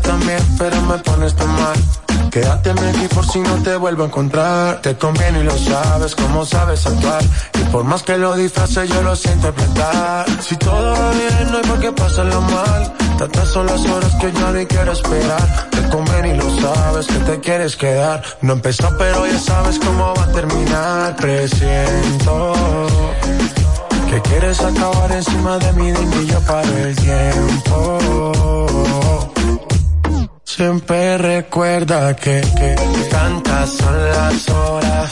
también, pero me pones tan mal. Quédate aquí por si no te vuelvo a encontrar. Te conviene y lo sabes, como sabes actuar. Y por más que lo disfrace, yo lo siento interpretar. Si todo va bien, no hay por qué pasarlo mal. Tantas son las horas que yo ni quiero esperar. Te conviene y lo sabes que te quieres quedar. No empezó, pero ya sabes cómo va a terminar. Presiento que quieres acabar encima de mí, y yo para el tiempo. Siempre recuerda que, que tantas son las horas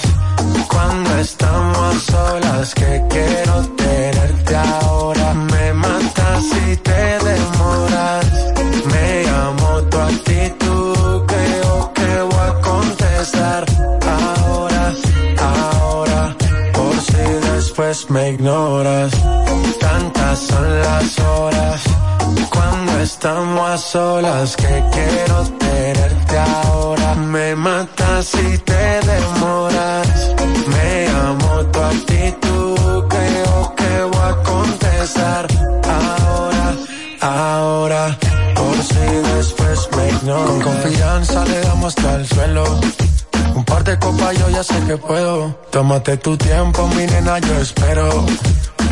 cuando estamos solas que quiero tenerte ahora. Me matas si te demoras. Me amo tu actitud, creo que voy a contestar ahora, después me ignoras. Tantas son las horas cuando estamos a solas que quiero tenerte ahora. Me matas si te demoras. Me amo tu actitud, creo que voy a contestar ahora, ahora. Por si después me ignoras. Con confianza le damos hasta el suelo. Un par de copas yo ya sé que puedo. Tómate tu tiempo, mi nena, yo espero.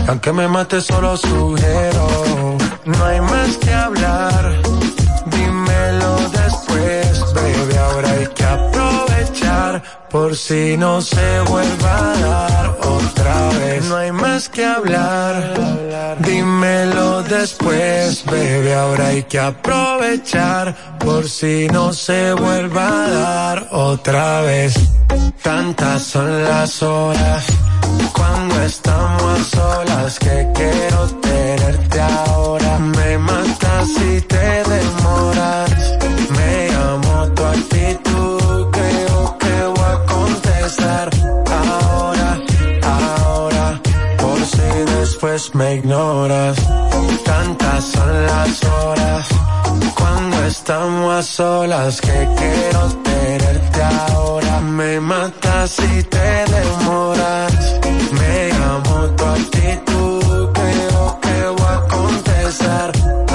Aunque me mate solo sugiero no hay más que hablar. Dímelo por si no se vuelva a dar otra vez. No hay más que hablar. Dímelo después, baby. Ahora hay que aprovechar por si no se vuelva a dar otra vez. Tantas son las horas cuando estamos solas que quiero tenerte ahora. Me matas si te demoras. Me amo tu actitud, después me ignoras. Tantas son las horas cuando estamos a solas que quiero tenerte ahora. Me matas si te demoras. Me amo tu actitud, creo que voy a contestar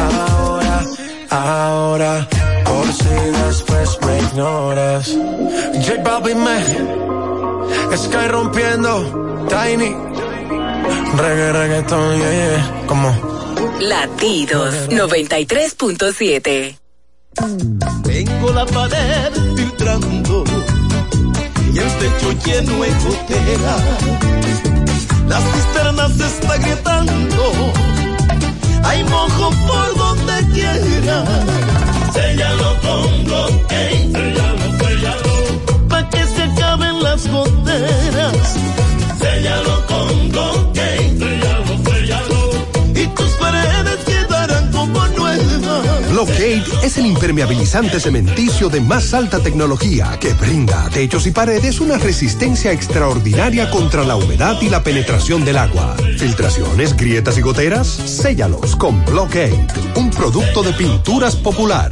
ahora, ahora. Por si después me ignoras. J Balvin me Sky rompiendo, Tiny. Reggae, reggaeton, yeah, yeah. Como Latidos 93.7. Tengo la pared filtrando y el techo lleno de gotera. Las cisternas se está gritando. Hay mojo por donde quiera. Séllalo con bloque, séllalo, séllalo. Pa' que se acaben las goteras. Blockade es el impermeabilizante cementicio de más alta tecnología que brinda a techos y paredes una resistencia extraordinaria contra la humedad y la penetración del agua. Filtraciones, grietas y goteras, séllalos con Blockade, un producto de pinturas popular.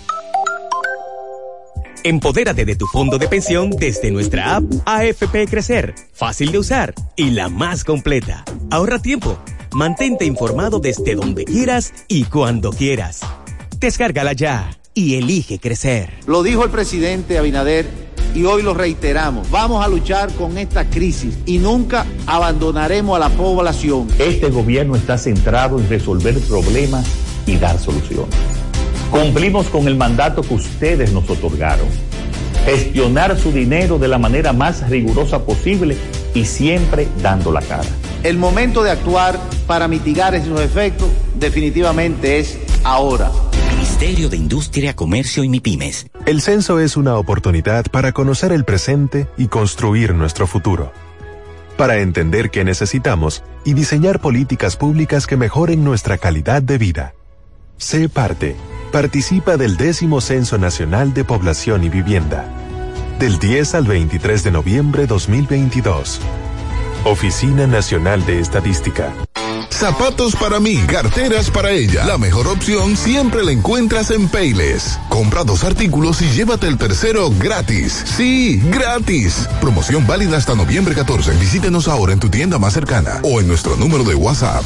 Empodérate de tu fondo de pensión desde nuestra app AFP Crecer, fácil de usar y la más completa. Ahorra tiempo, mantente informado desde donde quieras y cuando quieras. Descárgala ya y elige crecer. Lo dijo el presidente Abinader y hoy lo reiteramos. Vamos a luchar con esta crisis y nunca abandonaremos a la población. Este gobierno está centrado en resolver problemas y dar soluciones. Cumplimos con el mandato que ustedes nos otorgaron. Gestionar su dinero de la manera más rigurosa posible y siempre dando la cara. El momento de actuar para mitigar esos efectos definitivamente es ahora. Ministerio de Industria, Comercio y MIPIMES. El censo es una oportunidad para conocer el presente y construir nuestro futuro. Para entender qué necesitamos y diseñar políticas públicas que mejoren nuestra calidad de vida. Sé parte. Participa del décimo Censo Nacional de Población y Vivienda. Del 10 al 23 de noviembre 2022. Oficina Nacional de Estadística. Zapatos para mí, carteras para ella. La mejor opción siempre la encuentras en Payless. Compra dos artículos y llévate el tercero gratis. Sí, gratis. Promoción válida hasta noviembre 14. Visítenos ahora en tu tienda más cercana o en nuestro número de WhatsApp.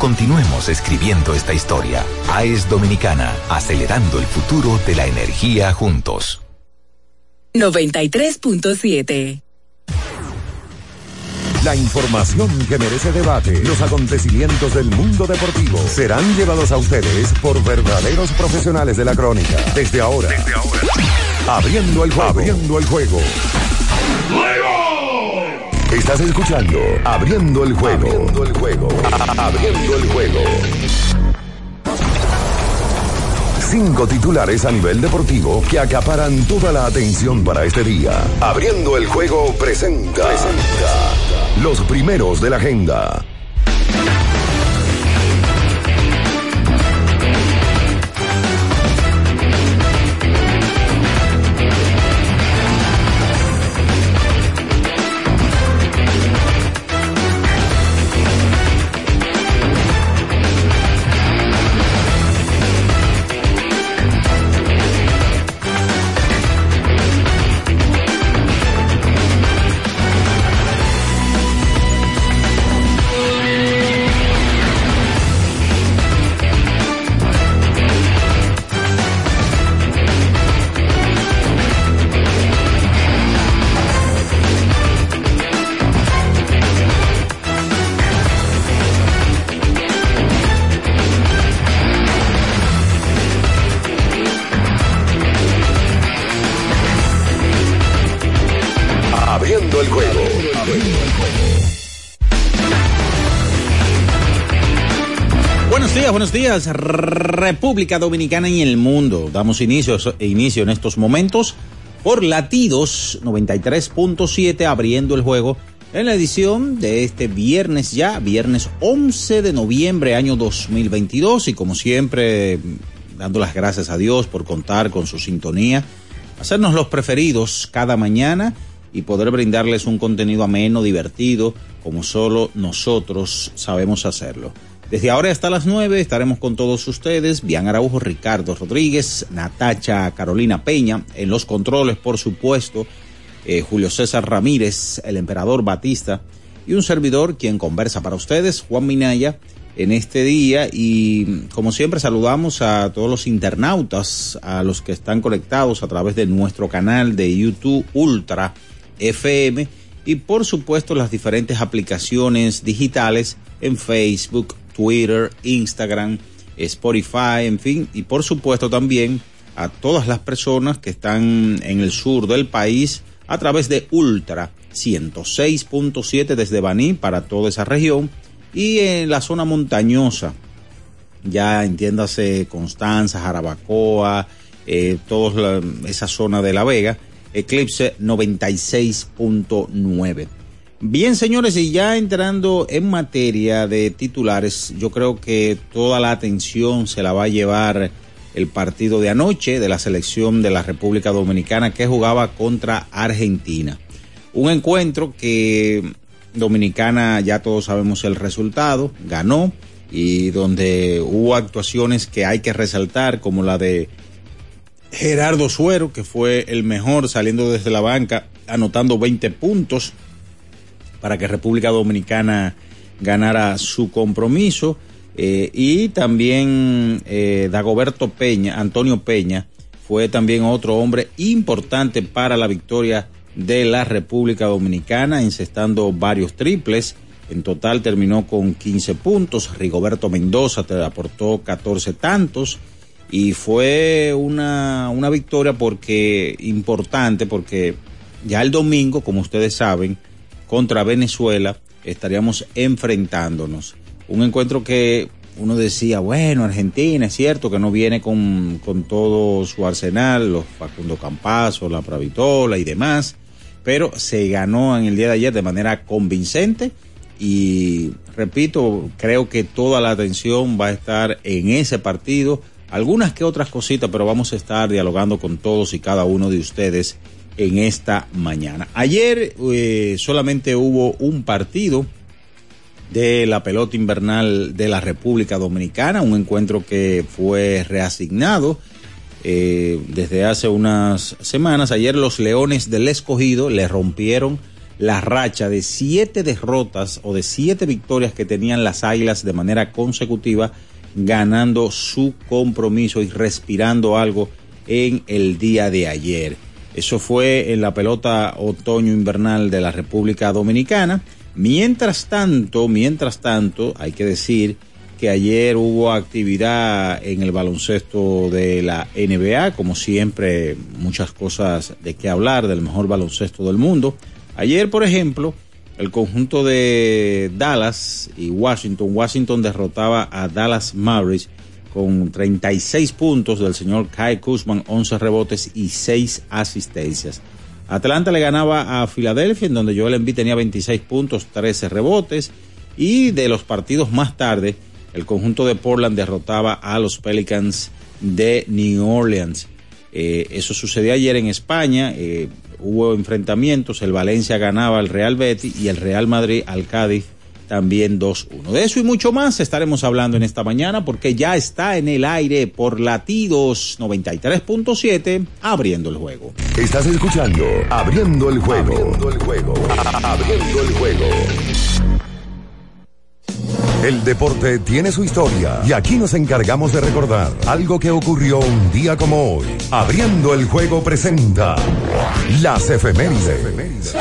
Continuemos escribiendo esta historia. AES Dominicana, acelerando el futuro de la energía juntos. 93.7 la información que merece debate, los acontecimientos del mundo deportivo serán llevados a ustedes por verdaderos profesionales de la crónica. Desde ahora, Desde ahora. abriendo el juego. Abriendo el juego. Estás escuchando Abriendo el juego. Abriendo el juego. Abriendo el juego. Cinco titulares a nivel deportivo que acaparan toda la atención para este día. Abriendo el juego presenta. presenta los primeros de la agenda. Buenos días, República Dominicana y el mundo. Damos inicio, inicio en estos momentos por Latidos 93.7 abriendo el juego en la edición de este viernes ya, viernes 11 de noviembre año 2022 y como siempre dando las gracias a Dios por contar con su sintonía, hacernos los preferidos cada mañana y poder brindarles un contenido ameno, divertido, como solo nosotros sabemos hacerlo. Desde ahora hasta las 9 estaremos con todos ustedes, Bian Araujo, Ricardo Rodríguez, Natacha Carolina Peña, en los controles, por supuesto, eh, Julio César Ramírez, el emperador Batista y un servidor quien conversa para ustedes, Juan Minaya, en este día. Y como siempre saludamos a todos los internautas, a los que están conectados a través de nuestro canal de YouTube Ultra FM y por supuesto las diferentes aplicaciones digitales en Facebook, Twitter, Instagram, Spotify, en fin, y por supuesto también a todas las personas que están en el sur del país a través de Ultra 106.7 desde Baní para toda esa región y en la zona montañosa, ya entiéndase Constanza, Jarabacoa, eh, toda esa zona de La Vega, Eclipse 96.9. Bien, señores, y ya entrando en materia de titulares, yo creo que toda la atención se la va a llevar el partido de anoche de la selección de la República Dominicana que jugaba contra Argentina. Un encuentro que Dominicana, ya todos sabemos el resultado, ganó y donde hubo actuaciones que hay que resaltar, como la de Gerardo Suero, que fue el mejor saliendo desde la banca, anotando 20 puntos para que República Dominicana ganara su compromiso. Eh, y también eh, Dagoberto Peña, Antonio Peña, fue también otro hombre importante para la victoria de la República Dominicana, incestando varios triples. En total terminó con 15 puntos. Rigoberto Mendoza te aportó 14 tantos. Y fue una, una victoria porque importante, porque ya el domingo, como ustedes saben, contra Venezuela estaríamos enfrentándonos. Un encuentro que uno decía, bueno, Argentina es cierto que no viene con, con todo su arsenal, los Facundo Campazo, la Pravitola y demás, pero se ganó en el día de ayer de manera convincente y repito, creo que toda la atención va a estar en ese partido, algunas que otras cositas, pero vamos a estar dialogando con todos y cada uno de ustedes en esta mañana. Ayer eh, solamente hubo un partido de la pelota invernal de la República Dominicana, un encuentro que fue reasignado eh, desde hace unas semanas. Ayer los Leones del Escogido le rompieron la racha de siete derrotas o de siete victorias que tenían las Águilas de manera consecutiva, ganando su compromiso y respirando algo en el día de ayer. Eso fue en la pelota otoño invernal de la República Dominicana. Mientras tanto, mientras tanto, hay que decir que ayer hubo actividad en el baloncesto de la NBA, como siempre, muchas cosas de qué hablar del mejor baloncesto del mundo. Ayer, por ejemplo, el conjunto de Dallas y Washington, Washington derrotaba a Dallas Mavericks con 36 puntos del señor Kai Kuzman, 11 rebotes y 6 asistencias. Atlanta le ganaba a Filadelfia, en donde Joel Embiid tenía 26 puntos, 13 rebotes. Y de los partidos más tarde, el conjunto de Portland derrotaba a los Pelicans de New Orleans. Eh, eso sucedió ayer en España. Eh, hubo enfrentamientos. El Valencia ganaba al Real Betis y el Real Madrid al Cádiz también 2-1. De eso y mucho más estaremos hablando en esta mañana porque ya está en el aire por latidos 93.7 abriendo el juego. Estás escuchando Abriendo el juego. Abriendo el juego. Abriendo el juego. El deporte tiene su historia y aquí nos encargamos de recordar algo que ocurrió un día como hoy. Abriendo el juego presenta las efemérides.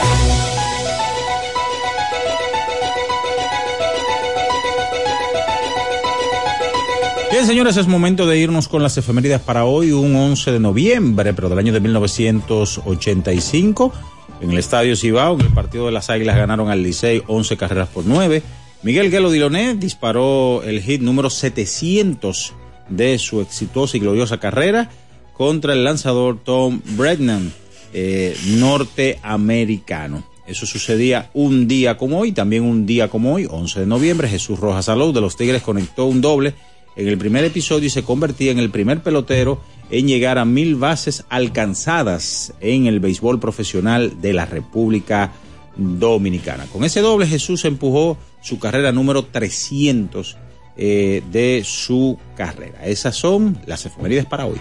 Bien, señores, es momento de irnos con las efemérides para hoy, un 11 de noviembre, pero del año de 1985. En el Estadio Cibao, en el partido de las Águilas ganaron al Licey 11 carreras por 9. Miguel Guelo Diloné disparó el hit número 700 de su exitosa y gloriosa carrera contra el lanzador Tom Brennan, eh, norteamericano. Eso sucedía un día como hoy, también un día como hoy, 11 de noviembre, Jesús Rojas Salou de los Tigres conectó un doble en el primer episodio se convertía en el primer pelotero en llegar a mil bases alcanzadas en el béisbol profesional de la República Dominicana. Con ese doble Jesús empujó su carrera número 300 eh, de su carrera. Esas son las efemérides para hoy.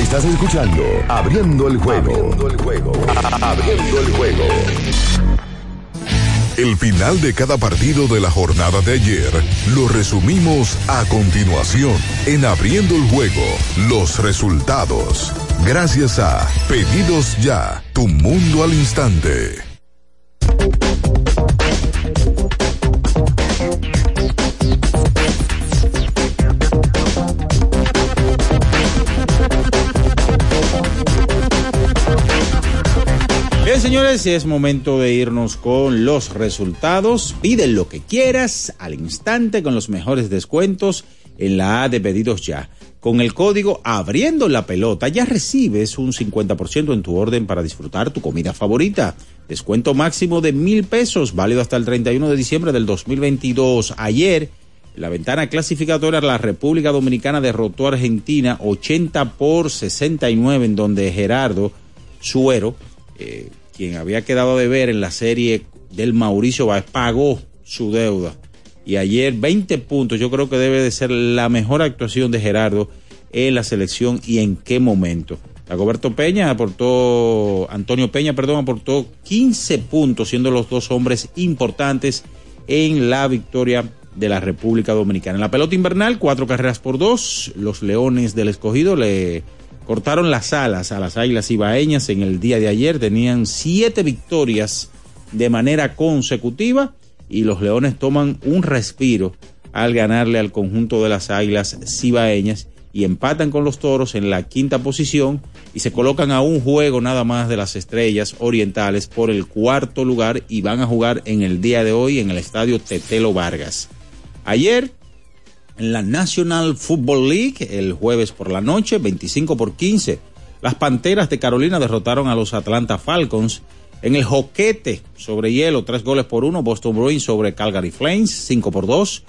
Estás escuchando Abriendo el juego. Abriendo el juego. Abriendo el juego. El final de cada partido de la jornada de ayer lo resumimos a continuación en Abriendo el Juego, los resultados. Gracias a Pedidos Ya, tu mundo al instante. Señores, es momento de irnos con los resultados. Pide lo que quieras al instante con los mejores descuentos en la A de pedidos ya. Con el código abriendo la pelota ya recibes un 50% en tu orden para disfrutar tu comida favorita. Descuento máximo de mil pesos, válido hasta el 31 de diciembre del 2022. Ayer, la ventana clasificatoria, la República Dominicana derrotó a Argentina 80 por 69, en donde Gerardo Suero, eh, quien había quedado de ver en la serie del Mauricio Báez, pagó su deuda. Y ayer 20 puntos, yo creo que debe de ser la mejor actuación de Gerardo en la selección y en qué momento. Dagoberto Peña aportó, Antonio Peña, perdón, aportó 15 puntos, siendo los dos hombres importantes en la victoria de la República Dominicana. En la pelota invernal, cuatro carreras por dos. Los Leones del Escogido le cortaron las alas a las Águilas Ibaeñas en el día de ayer. Tenían siete victorias de manera consecutiva y los Leones toman un respiro al ganarle al conjunto de las Águilas Cibaeñas y empatan con los Toros en la quinta posición y se colocan a un juego nada más de las Estrellas Orientales por el cuarto lugar y van a jugar en el día de hoy en el estadio Tetelo Vargas. Ayer en la National Football League, el jueves por la noche, 25 por 15, las Panteras de Carolina derrotaron a los Atlanta Falcons. En el joquete sobre hielo, tres goles por uno, Boston Bruins sobre Calgary Flames, 5 por 2.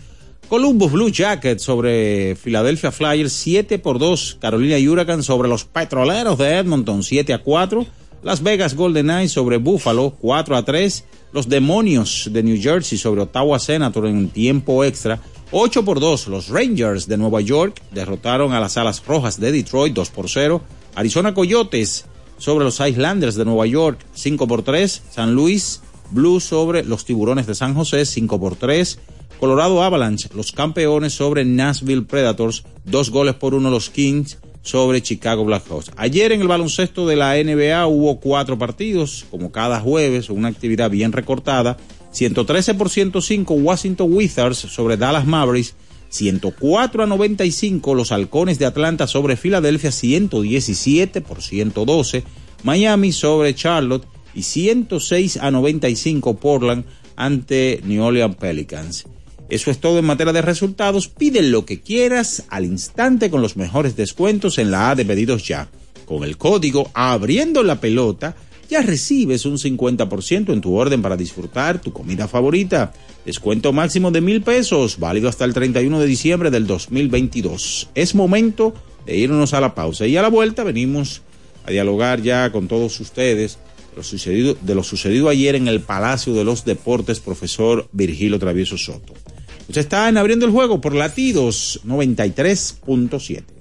Columbus Blue Jackets sobre Philadelphia Flyers, 7 por 2. Carolina Huracán sobre los Petroleros de Edmonton, 7 a 4. Las Vegas Golden Knights sobre Buffalo, 4 a 3. Los Demonios de New Jersey sobre Ottawa Senator en tiempo extra, 8 por 2. Los Rangers de Nueva York derrotaron a las Alas Rojas de Detroit, 2 por 0. Arizona Coyotes sobre los Islanders de Nueva York, 5 por 3. San Luis Blues sobre los Tiburones de San José, 5 por 3. Colorado Avalanche, los campeones sobre Nashville Predators, dos goles por uno los Kings sobre Chicago Blackhawks. Ayer en el baloncesto de la NBA hubo cuatro partidos, como cada jueves, una actividad bien recortada. 113 por 105 Washington Wizards sobre Dallas Mavericks, 104 a 95 los Halcones de Atlanta sobre Filadelfia, 117 por 112 Miami sobre Charlotte y 106 a 95 Portland ante New Orleans Pelicans. Eso es todo en materia de resultados. Pide lo que quieras al instante con los mejores descuentos en la A de pedidos ya. Con el código abriendo la pelota ya recibes un 50% en tu orden para disfrutar tu comida favorita. Descuento máximo de mil pesos, válido hasta el 31 de diciembre del 2022. Es momento de irnos a la pausa y a la vuelta venimos a dialogar ya con todos ustedes de lo sucedido, de lo sucedido ayer en el Palacio de los Deportes, profesor Virgilio Travieso Soto. Usted está en Abriendo el Juego por latidos 93.7.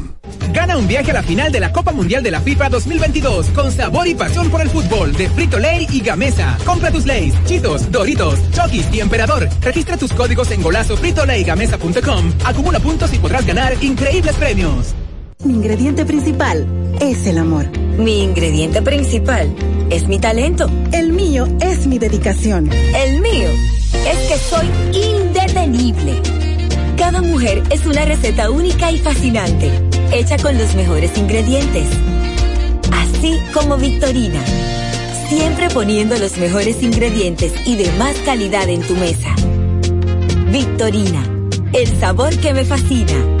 Gana un viaje a la final de la Copa Mundial de la FIFA 2022 con sabor y pasión por el fútbol de Frito Lay y Gamesa. Compra tus Lays, Chitos, Doritos, Chokis y Emperador. Registra tus códigos en golazo gamesa.com. Acumula puntos y podrás ganar increíbles premios. Mi ingrediente principal es el amor. Mi ingrediente principal es mi talento. El mío es mi dedicación. El mío es que soy indetenible. Cada mujer es una receta única y fascinante, hecha con los mejores ingredientes. Así como Victorina. Siempre poniendo los mejores ingredientes y de más calidad en tu mesa. Victorina, el sabor que me fascina.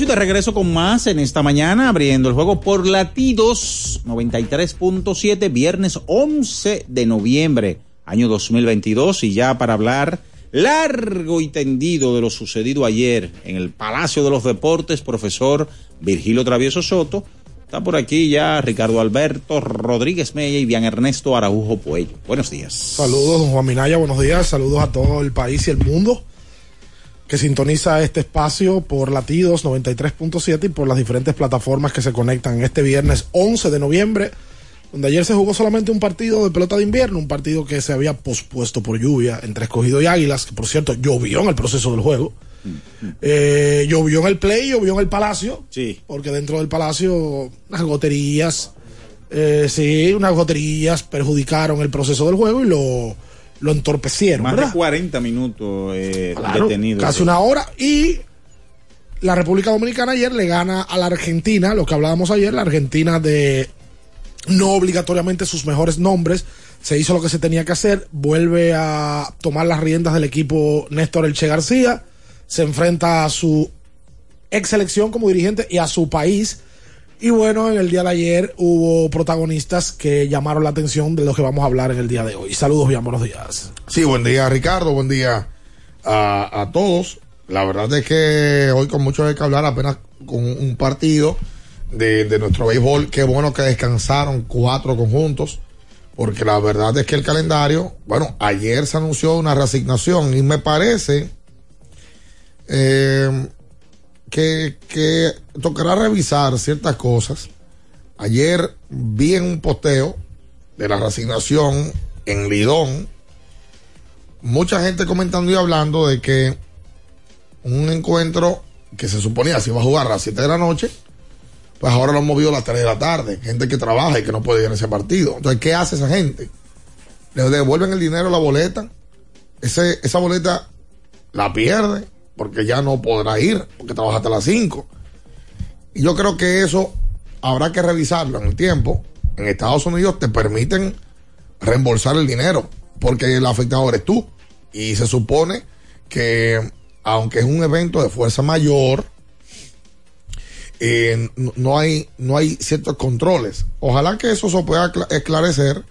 Y de regreso con más en esta mañana, abriendo el juego por latidos 93.7, viernes 11 de noviembre, año 2022. Y ya para hablar largo y tendido de lo sucedido ayer en el Palacio de los Deportes, profesor Virgilio Travieso Soto. Está por aquí ya Ricardo Alberto Rodríguez Mella y Bian Ernesto Araujo Puello. Buenos días. Saludos, don Juan Minaya, buenos días. Saludos a todo el país y el mundo que sintoniza este espacio por latidos 93.7 y por las diferentes plataformas que se conectan este viernes 11 de noviembre, donde ayer se jugó solamente un partido de pelota de invierno, un partido que se había pospuesto por lluvia entre Escogido y Águilas, que por cierto llovió en el proceso del juego. Eh, llovió en el play, llovió en el palacio, Sí. porque dentro del palacio unas goterías, eh, sí, unas goterías perjudicaron el proceso del juego y lo, lo entorpecieron. Más ¿verdad? de 40 minutos eh, Claro, detenido. Casi una hora. Y la República Dominicana ayer le gana a la Argentina, lo que hablábamos ayer, la Argentina de no obligatoriamente sus mejores nombres. Se hizo lo que se tenía que hacer. Vuelve a tomar las riendas del equipo Néstor Elche García. Se enfrenta a su ex selección como dirigente y a su país. Y bueno, en el día de ayer hubo protagonistas que llamaron la atención de lo que vamos a hablar en el día de hoy. Saludos, bien, buenos días. Sí, buen día Ricardo, buen día a, a todos. La verdad es que hoy con mucho hay que hablar apenas con un partido de, de nuestro béisbol. Qué bueno que descansaron cuatro conjuntos, porque la verdad es que el calendario, bueno, ayer se anunció una reasignación y me parece eh, que, tocará revisar ciertas cosas. Ayer vi en un posteo de la reasignación en Lidón, mucha gente comentando y hablando de que un encuentro que se suponía se iba a jugar a las 7 de la noche, pues ahora lo han movido a las 3 de la tarde. Gente que trabaja y que no puede ir a ese partido. Entonces, ¿qué hace esa gente? Le devuelven el dinero a la boleta. Ese, esa boleta la pierde porque ya no podrá ir porque trabaja hasta las 5. Y yo creo que eso habrá que revisarlo en el tiempo. En Estados Unidos te permiten reembolsar el dinero porque el afectado eres tú. Y se supone que, aunque es un evento de fuerza mayor, eh, no- hay, no hay ciertos controles. Ojalá que eso se pueda esclarecer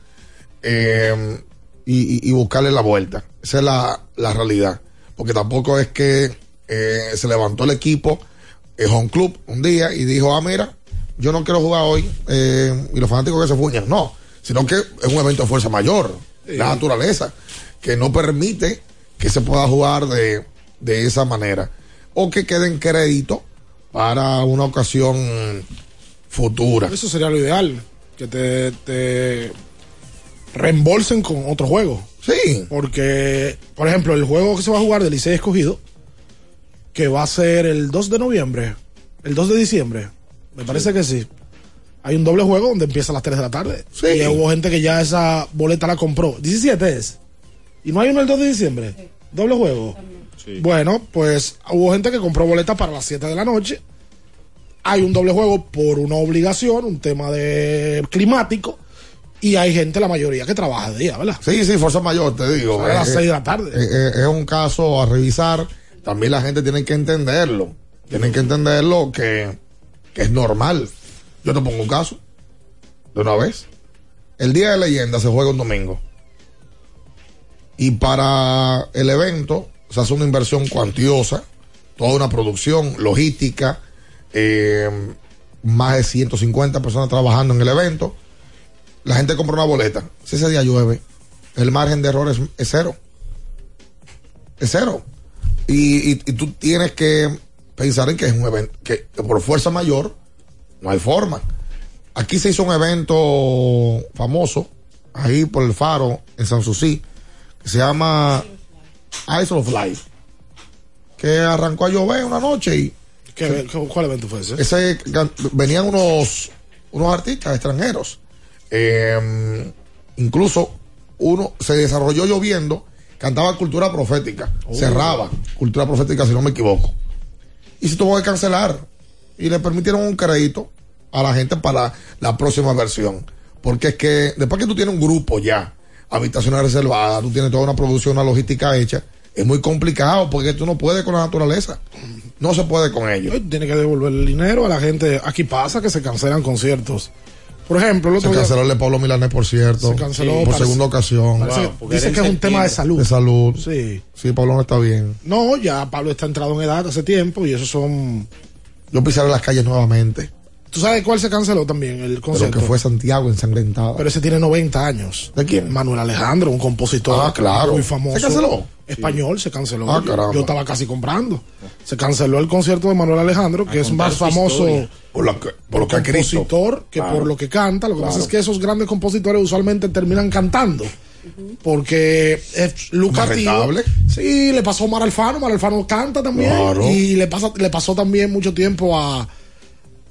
eh, y- y buscarle la vuelta. Esa es la, la realidad. Porque tampoco es que eh, se levantó el equipo, el home club, un día y dijo, ah, mira, yo no quiero jugar hoy eh, y los fanáticos que se fuñan. No, sino que es un evento de fuerza mayor, la naturaleza, que no permite que se pueda jugar de, de esa manera. O que quede en crédito para una ocasión futura. Eso sería lo ideal, que te, te reembolsen con otro juego. Sí. Porque, por ejemplo, el juego que se va a jugar del Licey escogido, que va a ser el 2 de noviembre, el 2 de diciembre, me parece que sí. Hay un doble juego donde empieza a las 3 de la tarde. Sí. Y hubo gente que ya esa boleta la compró. 17 es. ¿Y no hay uno el 2 de diciembre? Doble juego. Bueno, pues hubo gente que compró boletas para las 7 de la noche. Hay un doble juego por una obligación, un tema de climático. Y hay gente, la mayoría, que trabaja de día, ¿verdad? Sí, sí, fuerza mayor, te digo. A las Eh, 6 de la tarde. eh, eh, es un caso a revisar. También la gente tiene que entenderlo. Tienen que entenderlo que, que es normal. Yo te pongo un caso. De una vez. El Día de Leyenda se juega un domingo. Y para el evento se hace una inversión cuantiosa. Toda una producción, logística. eh, más de 150 personas trabajando en el evento. La gente compra una boleta. Si ese día llueve, el margen de error es, es cero. Es cero. Y, y- y tú tienes que pensar en que es un evento, que por fuerza mayor no hay forma. Aquí se hizo un evento famoso, ahí por el faro, en San Susi, que se llama Ice of Life, que arrancó a llover una noche y ¿Qué- ¿Cuál evento fue ese? ese venían unos unos artistas extranjeros Eh, incluso uno se desarrolló lloviendo cantaba cultura profética Oh. cerraba cultura profética si no me equivoco y se tuvo que cancelar y le permitieron un crédito a la gente para la próxima versión porque es que después que tú tienes un grupo ya habitaciones reservadas tú tienes toda una producción una logística hecha es muy complicado porque tú no puedes con la naturaleza no se puede con ellos Tiene que devolver el dinero a la gente. Aquí pasa que se cancelan conciertos. Por ejemplo, el Se otro día- canceló el de Pablo Milanés, por cierto. Se canceló, por parece- segunda ocasión. dice que es un tema de salud. De salud. Sí. Sí, Pablo no está bien. No, ya Pablo está entrado en edad hace tiempo y esos son. Yo pisaré las calles nuevamente. ¿Tú sabes cuál se canceló también? El Pero concierto. que fue Santiago ensangrentado. Pero ese tiene 90 años. ¿De quién? Manuel Alejandro, un compositor Ah, claro. muy famoso. ¿Se canceló? Español, se canceló. Ah, Yo- caramba. Yo estaba casi comprando. Se canceló el concierto de Manuel Alejandro, que es más famoso. Por lo que- por lo que compositor que Claro. por lo que canta. Lo que pasa es que esos grandes compositores usualmente terminan cantando. Porque es lucrativo. Sí, le pasó a Mar Alfano. Mar Alfano canta también. Claro. Y le, pasa, le pasó también mucho tiempo a,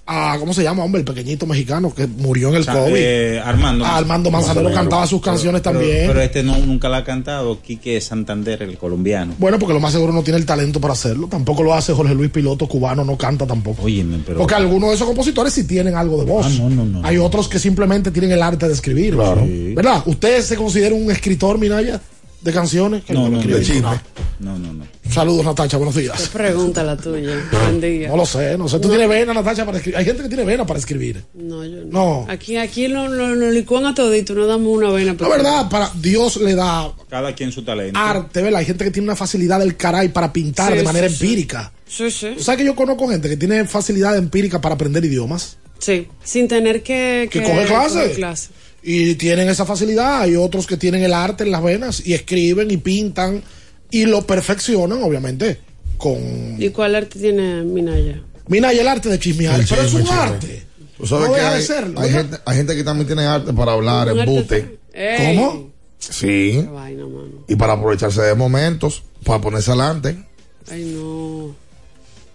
a. ¿Cómo se llama, hombre? El pequeñito mexicano que murió en el O sea, COVID. eh, Armando. Ah, Armando Manzanero cantaba sus canciones Pero- también. Pero este no, nunca la ha cantado. Quique Santander, el colombiano. Bueno, porque lo más seguro no tiene el talento para hacerlo. Tampoco lo hace Jorge Luis Piloto, cubano, no canta tampoco. Óyeme, pero. Porque algunos de esos compositores sí tienen algo de voz. Ah, no, no, no, Hay otros que simplemente tienen el arte de escribir. Claro. ¿Verdad? ¿Usted se considera un escritor, Minaya, de canciones? Que No, no, ninguna. chisme. No, no, no. Saludos, Natacha, buenos Qué días. pregunta la tuya. Buen día. No lo sé, no sé. ¿Tú tienes vena, Natacha, para escribir? Hay gente que tiene vena para escribir. No, yo no. No. Aquí, aquí lo, lo, lo licuan a todito, no damos una vena. La verdad, para Dios le da Cada quien su talento. arte, ¿verdad? Hay gente que tiene una facilidad del caray para pintar Sí, de manera sí, empírica. Sí, sí. ¿Tú sabes que yo conozco gente que tiene facilidad empírica para aprender idiomas? Sí, sin tener que... Que coge clase. coger clase. Y tienen esa facilidad. Hay otros que tienen el arte en las venas y escriben y pintan y lo perfeccionan, obviamente, con... ¿Y cuál arte tiene Minaya? Mira, y el arte de chismear. El pero es un chisme. arte. Tú sabes No que deja de hay, serlo, hay gente, hay gente que también tiene arte para hablar, embute. Ey, ¿Cómo? Sí. vaina, mano. Y para aprovecharse de momentos, para ponerse adelante. Ay, no.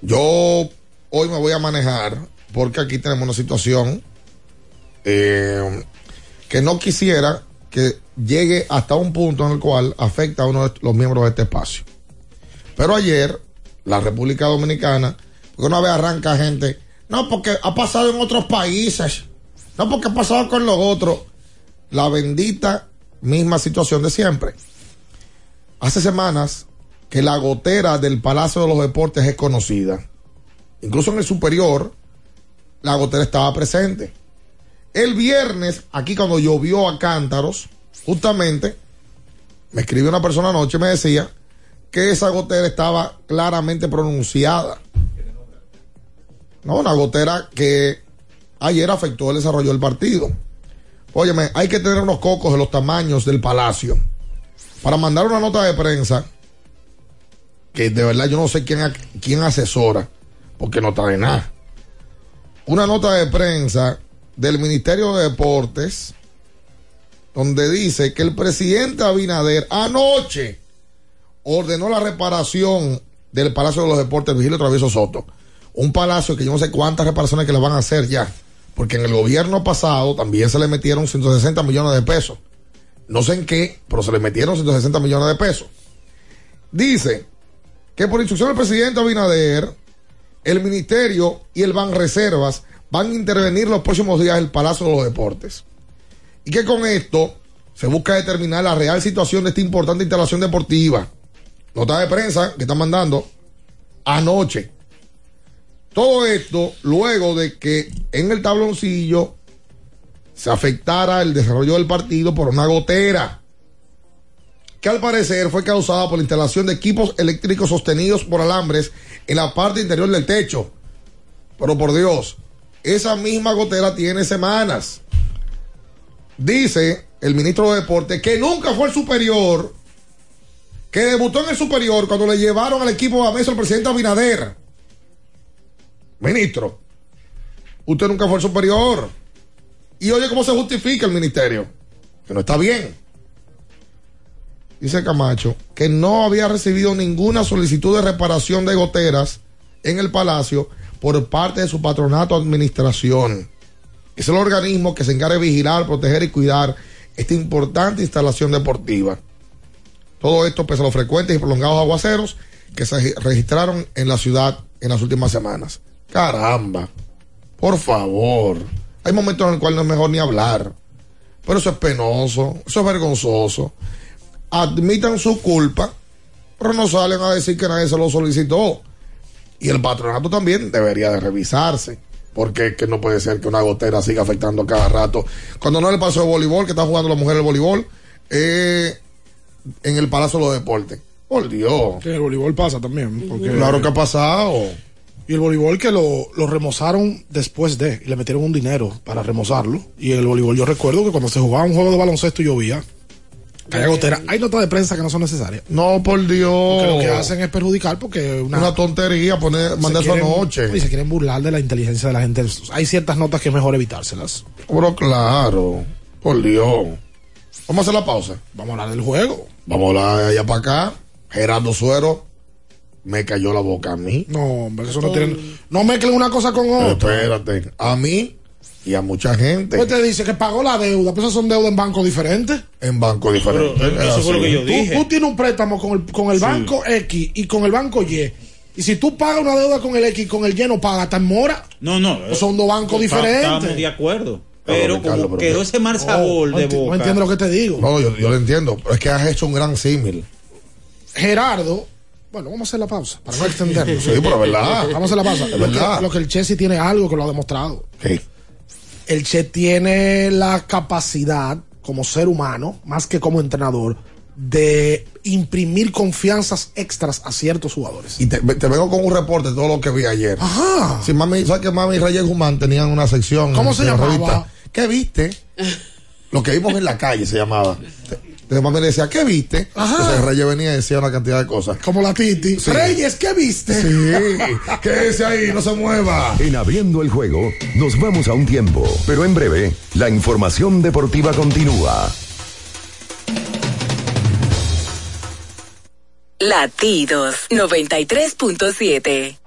Yo hoy me voy a manejar porque aquí tenemos una situación eh, que no quisiera que llegue hasta un punto en el cual afecta a uno de los miembros de este espacio. Pero ayer, la República Dominicana, porque una vez arranca gente, no, porque ha pasado en otros países, no, porque ha pasado con los otros, la bendita misma situación de siempre. Hace semanas que la gotera del Palacio de los Deportes es conocida. Incluso en el superior, la gotera estaba presente. El viernes, aquí cuando llovió a cántaros, justamente, me escribió una persona anoche me decía que esa gotera estaba claramente pronunciada. No, una gotera que ayer afectó el desarrollo del partido. Óyeme, hay que tener unos cocos de los tamaños del palacio para mandar una nota de prensa que de verdad yo no sé quién, quién asesora, porque no trae nada. Una nota de prensa del Ministerio de Deportes donde dice que el presidente Abinader anoche ordenó la reparación del Palacio de los Deportes Vigilio Travieso Soto. Un palacio que yo no sé cuántas reparaciones que le van a hacer ya. Porque en el gobierno pasado también se le metieron 160 millones de pesos. No sé en qué, pero se le metieron 160 millones de pesos. Dice que por instrucción del presidente Abinader, el ministerio y el Banreservas van a intervenir los próximos días el Palacio de los Deportes. Y que con esto se busca determinar la real situación de esta importante instalación deportiva. Nota de prensa que están mandando anoche. Todo esto luego de que en el tabloncillo se afectara el desarrollo del partido por una gotera que al parecer fue causada por la instalación de equipos eléctricos sostenidos por alambres en la parte interior del techo. Pero por Dios, esa misma gotera tiene semanas dice el ministro de Deporte que nunca fue el superior, que debutó en el superior cuando le llevaron al equipo a mesa al presidente Abinader. Ministro, usted nunca fue el superior. Y oye cómo se justifica el ministerio, que no está bien. Dice Camacho que no había recibido ninguna solicitud de reparación de goteras en el palacio por parte de su patronato administración es el organismo que se encarga de vigilar, proteger y cuidar esta importante instalación deportiva. Todo esto pese a los frecuentes y prolongados aguaceros que se registraron en la ciudad en las últimas semanas. Caramba, por favor. Hay momentos en los cuales no es mejor ni hablar. Pero eso es penoso, eso es vergonzoso. Admitan su culpa, pero no salen a decir que nadie se lo solicitó. Y el patronato también debería de revisarse porque que no puede ser que una gotera siga afectando cada rato. Cuando no le pasó el voleibol, que está jugando la mujer el voleibol, eh, en el Palacio de los Deportes. Por Dios. Que el voleibol pasa también. claro que ha pasado. Y el voleibol que lo, lo, remozaron después de, y le metieron un dinero para remozarlo. Y el voleibol, yo recuerdo que cuando se jugaba un juego de baloncesto llovía, gotera. Hay notas de prensa que no son necesarias. No, por Dios. lo que hacen es perjudicar porque una, una tontería poner, mandar eso anoche. Y se quieren burlar de la inteligencia de la gente. Hay ciertas notas que es mejor evitárselas. Pero claro, por Dios. Vamos a hacer la pausa. Vamos a hablar del juego. Vamos a hablar de allá para acá. Gerardo Suero me cayó la boca a mí. No, hombre, eso no tiene. No mezclen una cosa con otra. Espérate. A mí y a mucha gente. Pues te dice que pagó la deuda, pero esas son deudas en bancos diferentes. En bancos diferentes. eso fue lo que yo dije. Tú, tienes un préstamo con el, con el banco X y con el banco Y. Y si tú pagas una deuda con el X y con el Y no pagas, ¿estás mora? No, no. Pues son dos bancos diferentes. Estamos de acuerdo. Pero como quedó ese mal sabor de boca. No entiendo lo que te digo. No, yo, yo lo entiendo. Pero es que has hecho un gran símil. Gerardo, bueno, vamos a hacer la pausa para no extendernos. sí, pero verdad. Vamos a hacer la pausa. Lo que, lo que, el Chelsea tiene algo que lo ha demostrado. Sí el Che tiene la capacidad como ser humano, más que como entrenador, de imprimir confianzas extras a ciertos jugadores. Y te, vengo con un reporte de todo lo que vi ayer. Ajá. Si mami, ¿sabes que Mami y Reyes Guzmán tenían una sección? ¿Cómo se llamaba? ¿Qué viste? Lo que vimos en la calle se llamaba. Entonces mami le decía, ¿qué viste? Ajá. Entonces Reyes venía y decía una cantidad de cosas. Como la Titi. Reyes, ¿qué viste? Sí. Quédese ahí, no se mueva. En abriendo el juego, nos vamos a un tiempo. Pero en breve, la información deportiva continúa. Latidos 93.7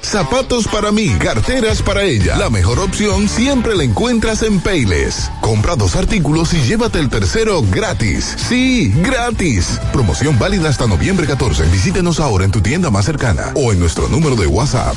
Zapatos para mí, carteras para ella. La mejor opción siempre la encuentras en Payless. Compra dos artículos y llévate el tercero gratis. Sí, gratis. Promoción válida hasta noviembre 14. Visítenos ahora en tu tienda más cercana o en nuestro número de WhatsApp.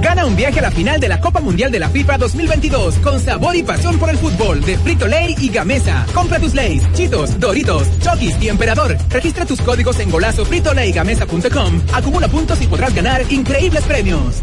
Gana un viaje a la final de la Copa Mundial de la FIFA 2022 con sabor y pasión por el fútbol de Frito Lay y Gamesa. Compra tus Lays, Chitos, Doritos, Chokis y Emperador. Registra tus códigos en golazo fritolaygamesa.com. Acumula puntos y podrás ganar increíbles premios.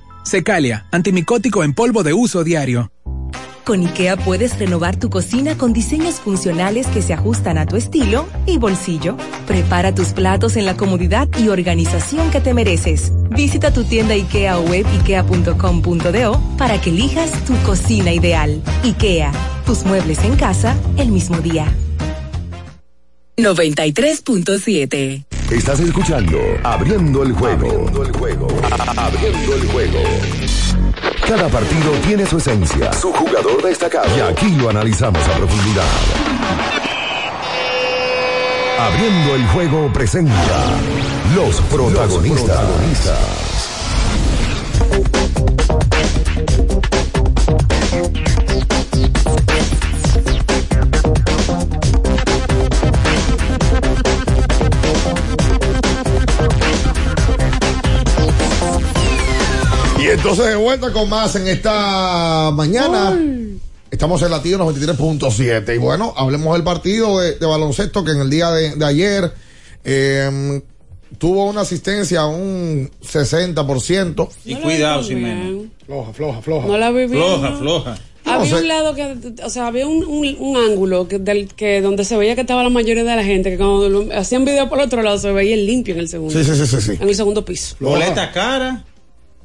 Secalia, antimicótico en polvo de uso diario. Con IKEA puedes renovar tu cocina con diseños funcionales que se ajustan a tu estilo y bolsillo. Prepara tus platos en la comodidad y organización que te mereces. Visita tu tienda IKEA o web ikea.com.do para que elijas tu cocina ideal. IKEA, tus muebles en casa el mismo día. 93.7 Estás escuchando Abriendo el juego. Abriendo el juego. Abriendo el juego. Cada partido tiene su esencia, su jugador destacado. Y aquí lo analizamos a profundidad. Abriendo el juego presenta los protagonistas. Y entonces de vuelta con más en esta mañana. Estamos en latido 93.7. Y bueno, hablemos del partido de, de baloncesto que en el día de, de ayer eh, tuvo una asistencia a un 60%. Y cuidado, Jiménez. Floja, floja, floja. No la viví. Floja, floja. Había No un lado que, o sea, había un, un, un ángulo que, del, que donde se veía que estaba la mayoría de la gente, que cuando lo- hacían video por el otro lado se veía limpio en el segundo. Sí, sí, sí, sí, sí. En el segundo piso. Boleta cara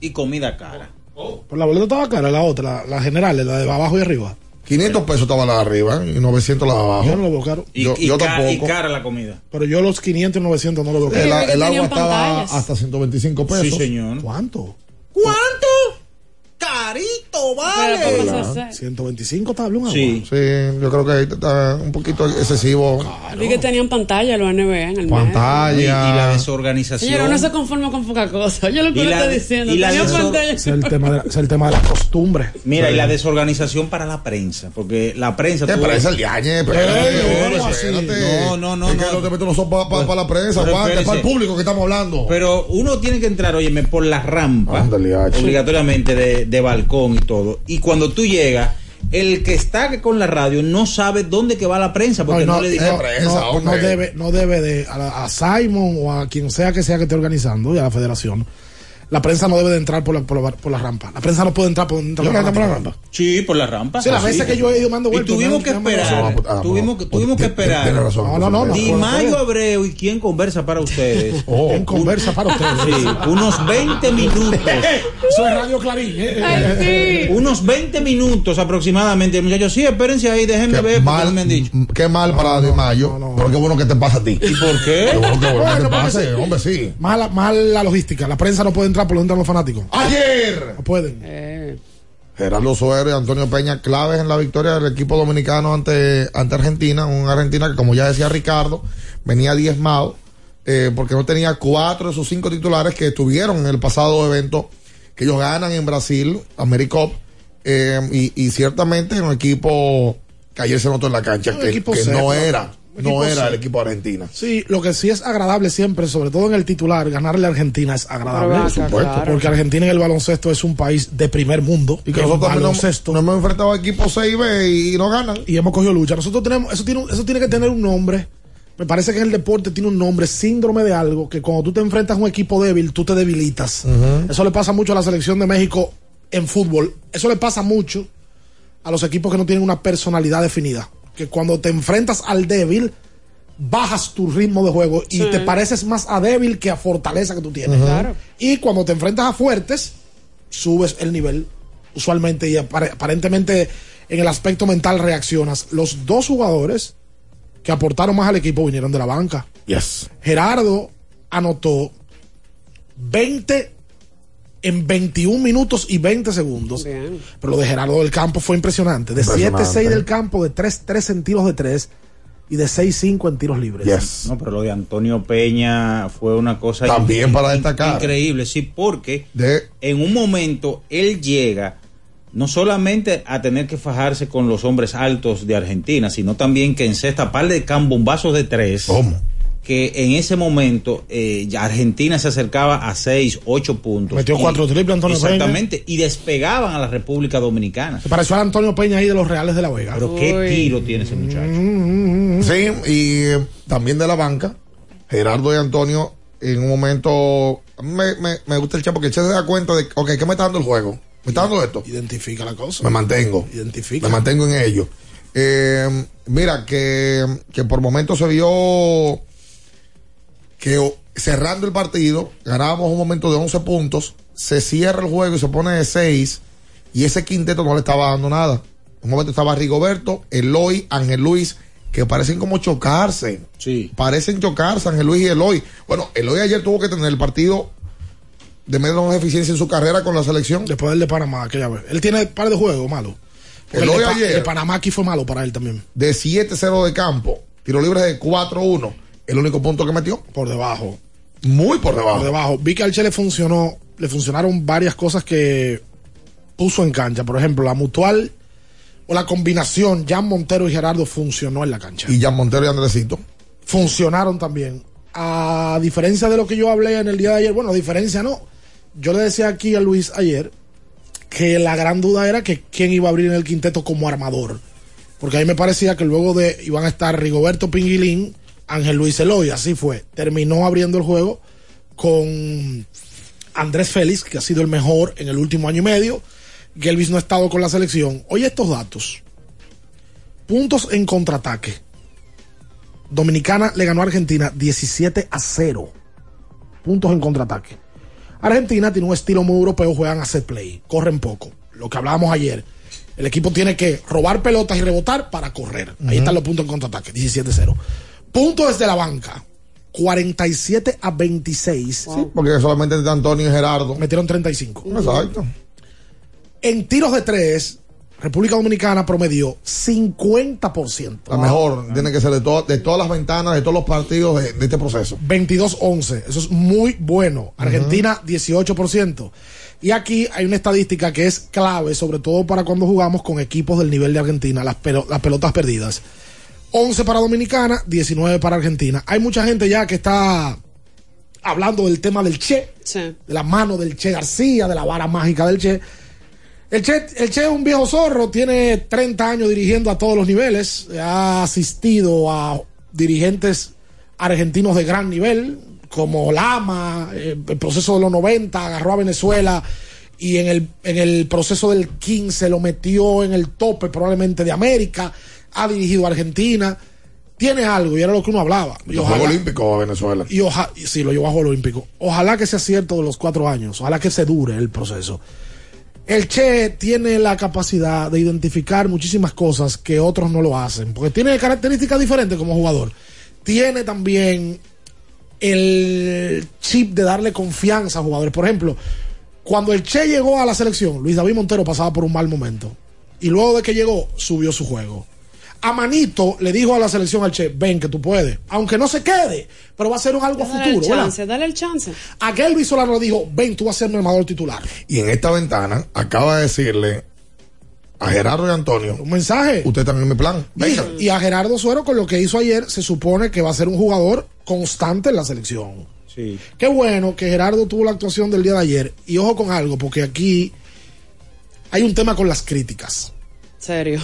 y comida cara. Pero la boleta estaba cara, la otra, la, la general, la de abajo y arriba. 500 pesos estaba la de arriba ¿eh? y 900 la de abajo. Yo no lo veo caro. Y, Yo- y yo ca- y tampoco. cara la comida. Pero yo los 500 y 900 no lo veo El, caro. el agua estaba hasta 125 pesos. Sí, señor. ¿Cuánto? ¿Cuánto? Vale. 125 tablas, un agua. Sí. yo creo que ahí está un poquito excesivo. Vi que tenían pantalla los NBA en el Pantalla. Y, y la desorganización. Señora, no se conforma con poca cosa. Yo lo que le estoy diciendo. y la pantalla. Es el tema de la, es el tema de la costumbre. Mira, y la desorganización para la prensa, porque la prensa... ¿Qué tú- prensa el yañe? Espérate, espérate. No, no, no, Es que no. los para la prensa, para el público que estamos hablando. Pero uno tiene que entrar, óyeme, por la rampa, obligatoriamente de, de balcón y todo. Y cuando tú llegas, el que está con la radio no sabe dónde que va la prensa, porque no, le dijo... no, no debe, no debe de a, a Simon o a quien sea que sea que esté organizando y a la federación. La prensa no debe de entrar por la, por la, por la rampa. La prensa no puede entrar por, entrar ¿Yo por la la rampa. Sí, por la rampa. Sí, las Ah, veces que yo he ido mando Y vueltas, tuvimos que esperar, Ah, tuvimos, que- tuvimos que esperar. tiene razón, No, no, no. Di Mayo. Abreu y quién conversa para ustedes. ¿Quién conversa para ustedes? Sí, unos 20 minutos. Eso es Radio Clarín. ¿eh? Unos 20 minutos aproximadamente. Muchachos, sí, espérense ahí, déjenme ver. porque mal, me han dicho. qué mal para Di Mayo, pero qué bueno que te pasa a ti. ¿Y por qué? Qué bueno que, bueno que Bueno, te pase, hombre, sí. Mal, mal la logística. La prensa no puede entrar por donde entran los fanáticos. Ayer, No pueden. Eh, Gerardo Suárez y Antonio Peña claves en la victoria del equipo dominicano ante, ante Argentina, una Argentina que como ya decía Ricardo, venía diezmado, eh, porque no tenía cuatro de sus cinco titulares que estuvieron en el pasado evento que ellos ganan en Brasil, AmeriCup, eh, y, y ciertamente un equipo que ayer se notó en la cancha, Un que, no era, un no era el equipo de Argentina. Sí, lo que sí es agradable siempre, sobre todo en el titular, ganarle a Argentina es agradable. Por supuesto, claro. porque Argentina en el baloncesto es un país de primer mundo. Y que nosotros baloncesto. nos hemos enfrentado a equipos 6 y B y no ganan. y hemos cogido lucha. Nosotros tenemos, eso tiene, un- eso tiene que tener un nombre. Me parece que en el deporte tiene un nombre, síndrome de algo, que cuando tú te enfrentas a un equipo débil, tú te debilitas. Eso le pasa mucho a la selección de México en fútbol. Eso le pasa mucho a los equipos que no tienen una personalidad definida. Que cuando te enfrentas al débil, bajas tu ritmo de juego y Sí. te pareces más a débil que a fortaleza que tú tienes. Claro. Y cuando te enfrentas a fuertes, subes el nivel usualmente y apare- aparentemente en el aspecto mental reaccionas. Los dos jugadores que aportaron más al equipo vinieron de la banca. Yes. Gerardo anotó 20 en 21 minutos y 20 segundos. Bien. Pero lo de Gerardo del Campo fue impresionante. De Impresionante. 7-6 del campo, de 3-3 en tiros de 3 y de 6-5 en tiros libres. Yes. No, pero lo de Antonio Peña fue una cosa También in- para destacar. increíble, sí, porque De en un momento él llega no solamente a tener que fajarse con los hombres altos de Argentina, sino también que encesta par de cambombazos de tres. ¿Cómo? Que en ese momento eh, ya Argentina se acercaba a seis, ocho puntos. Metió Y- cuatro triples Antonio Peña. Exactamente, y despegaban a la República Dominicana. Se pareció a Antonio Peña ahí de los Reales de la Vega. Pero qué tiro tiene ese muchacho. Sí, y eh, también de la banca, Gerardo y Antonio, en un momento, me, me, me gusta el chat porque el chat se da cuenta de, ok, ¿qué me está dando el juego? ¿Me está dando esto? Identifica la cosa. Me mantengo. Identifica. Me mantengo en ello. Eh, mira, que, que por momentos se vio que cerrando el partido, ganábamos un momento de 11 puntos, se cierra el juego y se pone de 6, y ese quinteto no le estaba dando nada. Un momento estaba Rigoberto, Eloy, Ángel Luis, que parecen como chocarse. Sí. Parecen chocarse Ángel Luis y Eloy. Bueno, Eloy ayer tuvo que tener el partido de menos eficiencia en su carrera con la selección. Después del de Panamá, aquella vez. Él tiene par de juegos malos. El de ayer. el de Panamá aquí fue malo para él también. de 7-0 de campo, tiro libre de 4-1, el único punto que metió, Por debajo. muy por debajo. Por debajo. Vi que al Che le funcionó, le funcionaron varias cosas que puso en cancha. Por ejemplo, la mutual o la combinación Jan Montero y Gerardo funcionó en la cancha. Y Jan Montero y Andresito. funcionaron también. A diferencia de lo que yo hablé en el día de ayer, bueno, a diferencia no. Yo le decía aquí a Luis ayer que la gran duda era que quién iba a abrir en el quinteto como armador. Porque a mí me parecía que luego de iban a estar Rigoberto Pinguilín, Ángel Luis Eloy, así fue. Terminó abriendo el juego con Andrés Félix, que ha sido el mejor en el último año y medio. Gelvis no ha estado con la selección. Oye estos datos. Puntos en contraataque. Dominicana le ganó a Argentina 17 a 0. Puntos en contraataque. Argentina tiene un estilo muy europeo, juegan a set play, corren poco. Lo que hablábamos ayer. El equipo tiene que robar pelotas y rebotar para correr. Ahí están los puntos en contraataque, 17 a 0. Puntos desde la banca, 47 a 26. Sí, porque solamente entre Antonio y Gerardo. Metieron 35. Exacto. En tiros de tres, República Dominicana promedió 50%. La mejor tiene que ser de, to- de todas las ventanas, de todos los partidos de, de este proceso. 22-11. Eso es muy bueno. Argentina, 18%. Y aquí hay una estadística que es clave, sobre todo para cuando jugamos con equipos del nivel de Argentina, las pelotas perdidas. 11 para Dominicana, 19 para Argentina. Hay mucha gente ya que está hablando del tema del Che, de la mano del Che García, de la vara mágica del Che. El che, el che es un viejo zorro, tiene 30 años dirigiendo a todos los niveles, ha asistido a dirigentes argentinos de gran nivel, como Lama, eh, el proceso de los 90, agarró a Venezuela y en el, en el proceso del 15 lo metió en el tope probablemente de América, ha dirigido a Argentina, tiene algo y era lo que uno hablaba. Y ojalá- Juegos Olímpicos a Venezuela. y ojalá, sí, lo llevó a Juegos Olímpicos. Ojalá que sea cierto de los cuatro años, ojalá que se dure el proceso. El Che tiene la capacidad de identificar muchísimas cosas que otros no lo hacen, porque tiene características diferentes como jugador. Tiene también el chip de darle confianza a jugadores. Por ejemplo, cuando el Che llegó a la selección, Luis David Montero pasaba por un mal momento. Y luego de que llegó, subió su juego. A Manito le dijo a la selección al Che, ven que tú puedes, aunque no se quede, pero va a ser un algo a Dale futuro. el ¿verdad? chance, dale el chance. A Kelvin Solano le dijo, ven, tú vas a ser mi armador titular. Y en esta ventana acaba de decirle a Gerardo y Antonio. Un mensaje. Usted también en mi plan. Venga. Y, y a Gerardo Suero, con lo que hizo ayer, se supone que va a ser un jugador constante en la selección. Sí. Qué bueno que Gerardo tuvo la actuación del día de ayer. Y ojo con algo, porque aquí hay un tema con las críticas. Serio.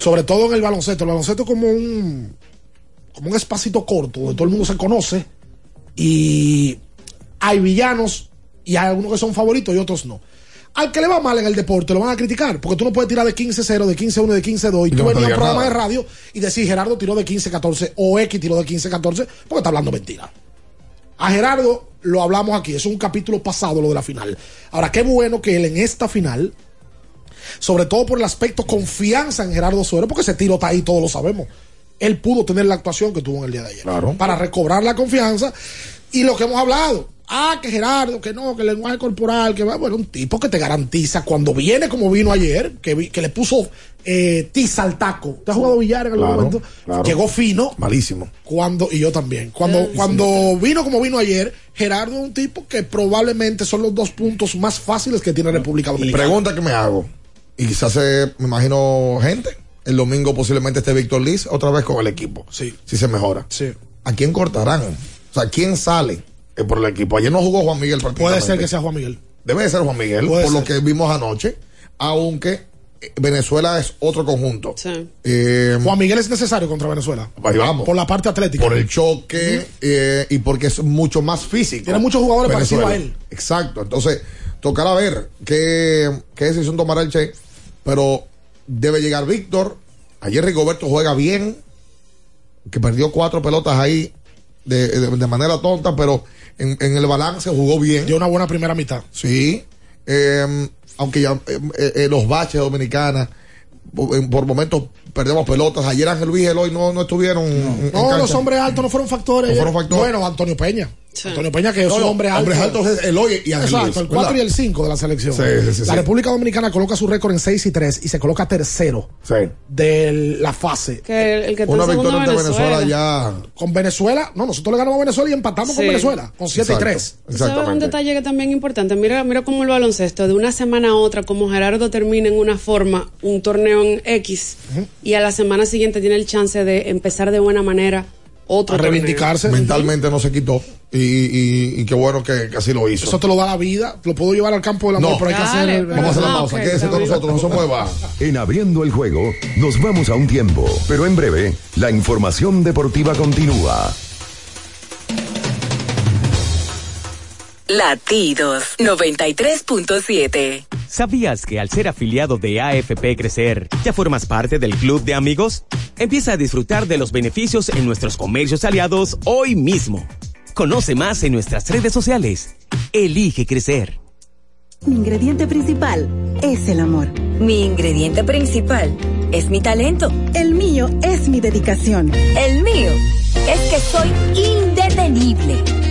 Sobre todo en el baloncesto. El baloncesto es como un, como un espacito corto donde todo el mundo se conoce. Y hay villanos y hay algunos que son favoritos y otros no. Al que le va mal en el deporte lo van a criticar, porque tú no puedes tirar de 15-0, de 15-1, de 15-2 y Y tú no venías a un programa nada. de radio y decir Gerardo tiró de 15-14 o X tiró de 15-14 porque está hablando mentira. A Gerardo lo hablamos aquí, es un capítulo pasado lo de la final. Ahora, qué bueno que él en esta final, sobre todo por el aspecto confianza en Gerardo Suero, porque ese tiro está ahí, todos lo sabemos. Él pudo tener la actuación que tuvo en el día de ayer. Para recobrar la confianza. Y lo que hemos hablado. Ah, que Gerardo, que no, que el lenguaje corporal, que va, bueno, un tipo que te garantiza cuando viene como vino ayer, que, vi- que le puso eh, tiza al taco. ¿Te has jugado billar en algún Claro, momento? claro. Llegó fino. Malísimo. Cuando, y yo también. Cuando, cuando vino como vino ayer, Gerardo es un tipo que probablemente son los dos puntos más fáciles que tiene República Dominicana. Pregunta que me hago. Y quizás eh, me imagino gente. El domingo posiblemente esté Víctor Liz otra vez con el equipo. Sí. Si se mejora. Sí. ¿A quién cortarán? O sea, ¿quién sale eh, por el equipo? Ayer no jugó Juan Miguel Puede ser que sea Juan Miguel. Debe de ser Juan Miguel, Puede por lo que vimos anoche. Aunque eh, Venezuela es otro conjunto. Eh, Juan Miguel es necesario contra Venezuela. Ahí vamos. Por la parte atlética. por el choque eh, y porque es mucho más físico. Tiene muchos jugadores parecidos a él. Exacto. Entonces, tocará ver qué, qué decisión tomará el Che. Pero debe llegar Víctor. Ayer Rigoberto juega bien. Que perdió cuatro pelotas ahí de, de- de manera tonta, pero en, en el balance jugó bien. Dio una buena primera mitad. Sí. Eh, aunque ya eh, eh, los baches dominicanas, por, por momentos perdemos pelotas. Ayer Ángel Luis y Eloy no, no estuvieron. No, los hombres altos no fueron factores. No fueron factores. Bueno, Antonio Peña. Antonio Peña, que es No, un hombre alto. hombres altos es Eloy y Ángel Exacto, Luis, el 4 ¿verdad? y el 5 de la selección. Sí, sí, sí, la sí. República Dominicana coloca su récord en 6 y 3 y se coloca tercero Sí. de la fase. Que el, el que está Una victoria ante Venezuela. Venezuela ya. Con Venezuela, no, nosotros le ganamos a Venezuela y empatamos con. Venezuela, con 7 y Exacto. 3. ¿Tú ¿Sabes un detalle que también es importante? Mira, mira cómo el baloncesto, de una semana a otra, como Gerardo termina en una forma un torneo en X y a la semana siguiente tiene el chance de empezar de buena manera otro A torneo. reivindicarse. Mentalmente no se quitó. Y, y- y qué bueno que, que así lo hizo. Eso te lo da la vida, lo puedo llevar al campo del amor, No. pero hay que hacer. Vamos a hacer la Ah, pausa. Quédese con nosotros, no se mueva. En abriendo el juego, nos vamos a un tiempo, pero en breve, la información deportiva continúa. Latidos 93.7. ¿Sabías que al ser afiliado de AFP Crecer, ya formas parte del club de amigos? Empieza a disfrutar de los beneficios en nuestros comercios aliados hoy mismo. Conoce más en nuestras redes sociales. Elige crecer. Mi ingrediente principal es el amor. Mi ingrediente principal es mi talento. El mío es mi dedicación. El mío es que soy indetenible.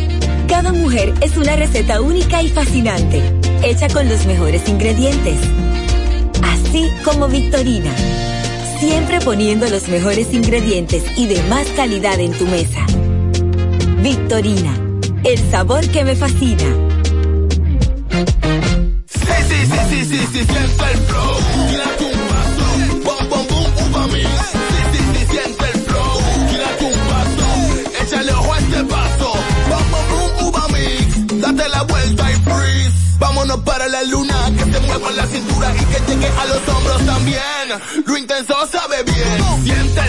Cada mujer es una receta única y fascinante. hecha con los mejores ingredientes. Así como Victorina. Siempre poniendo los mejores ingredientes y de más calidad en tu mesa. Victorina, el sabor que me fascina. Sí, sí, sí, sí, sí, sí. Vámonos para la luna, que se mueva la cintura y que llegue a los hombros también. Lo intenso sabe bien. Siente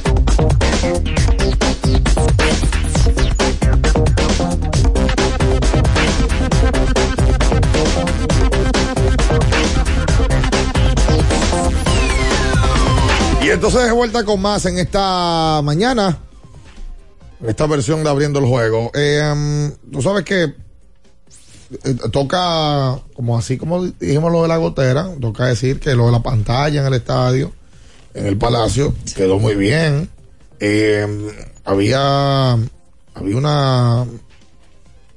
Entonces de vuelta con más en esta mañana, esta versión de Abriendo el Juego. Eh, Tú sabes que eh, toca, como así como dijimos lo de la gotera, toca decir que lo de la pantalla en el estadio, en el palacio, quedó muy bien. Eh, había, había una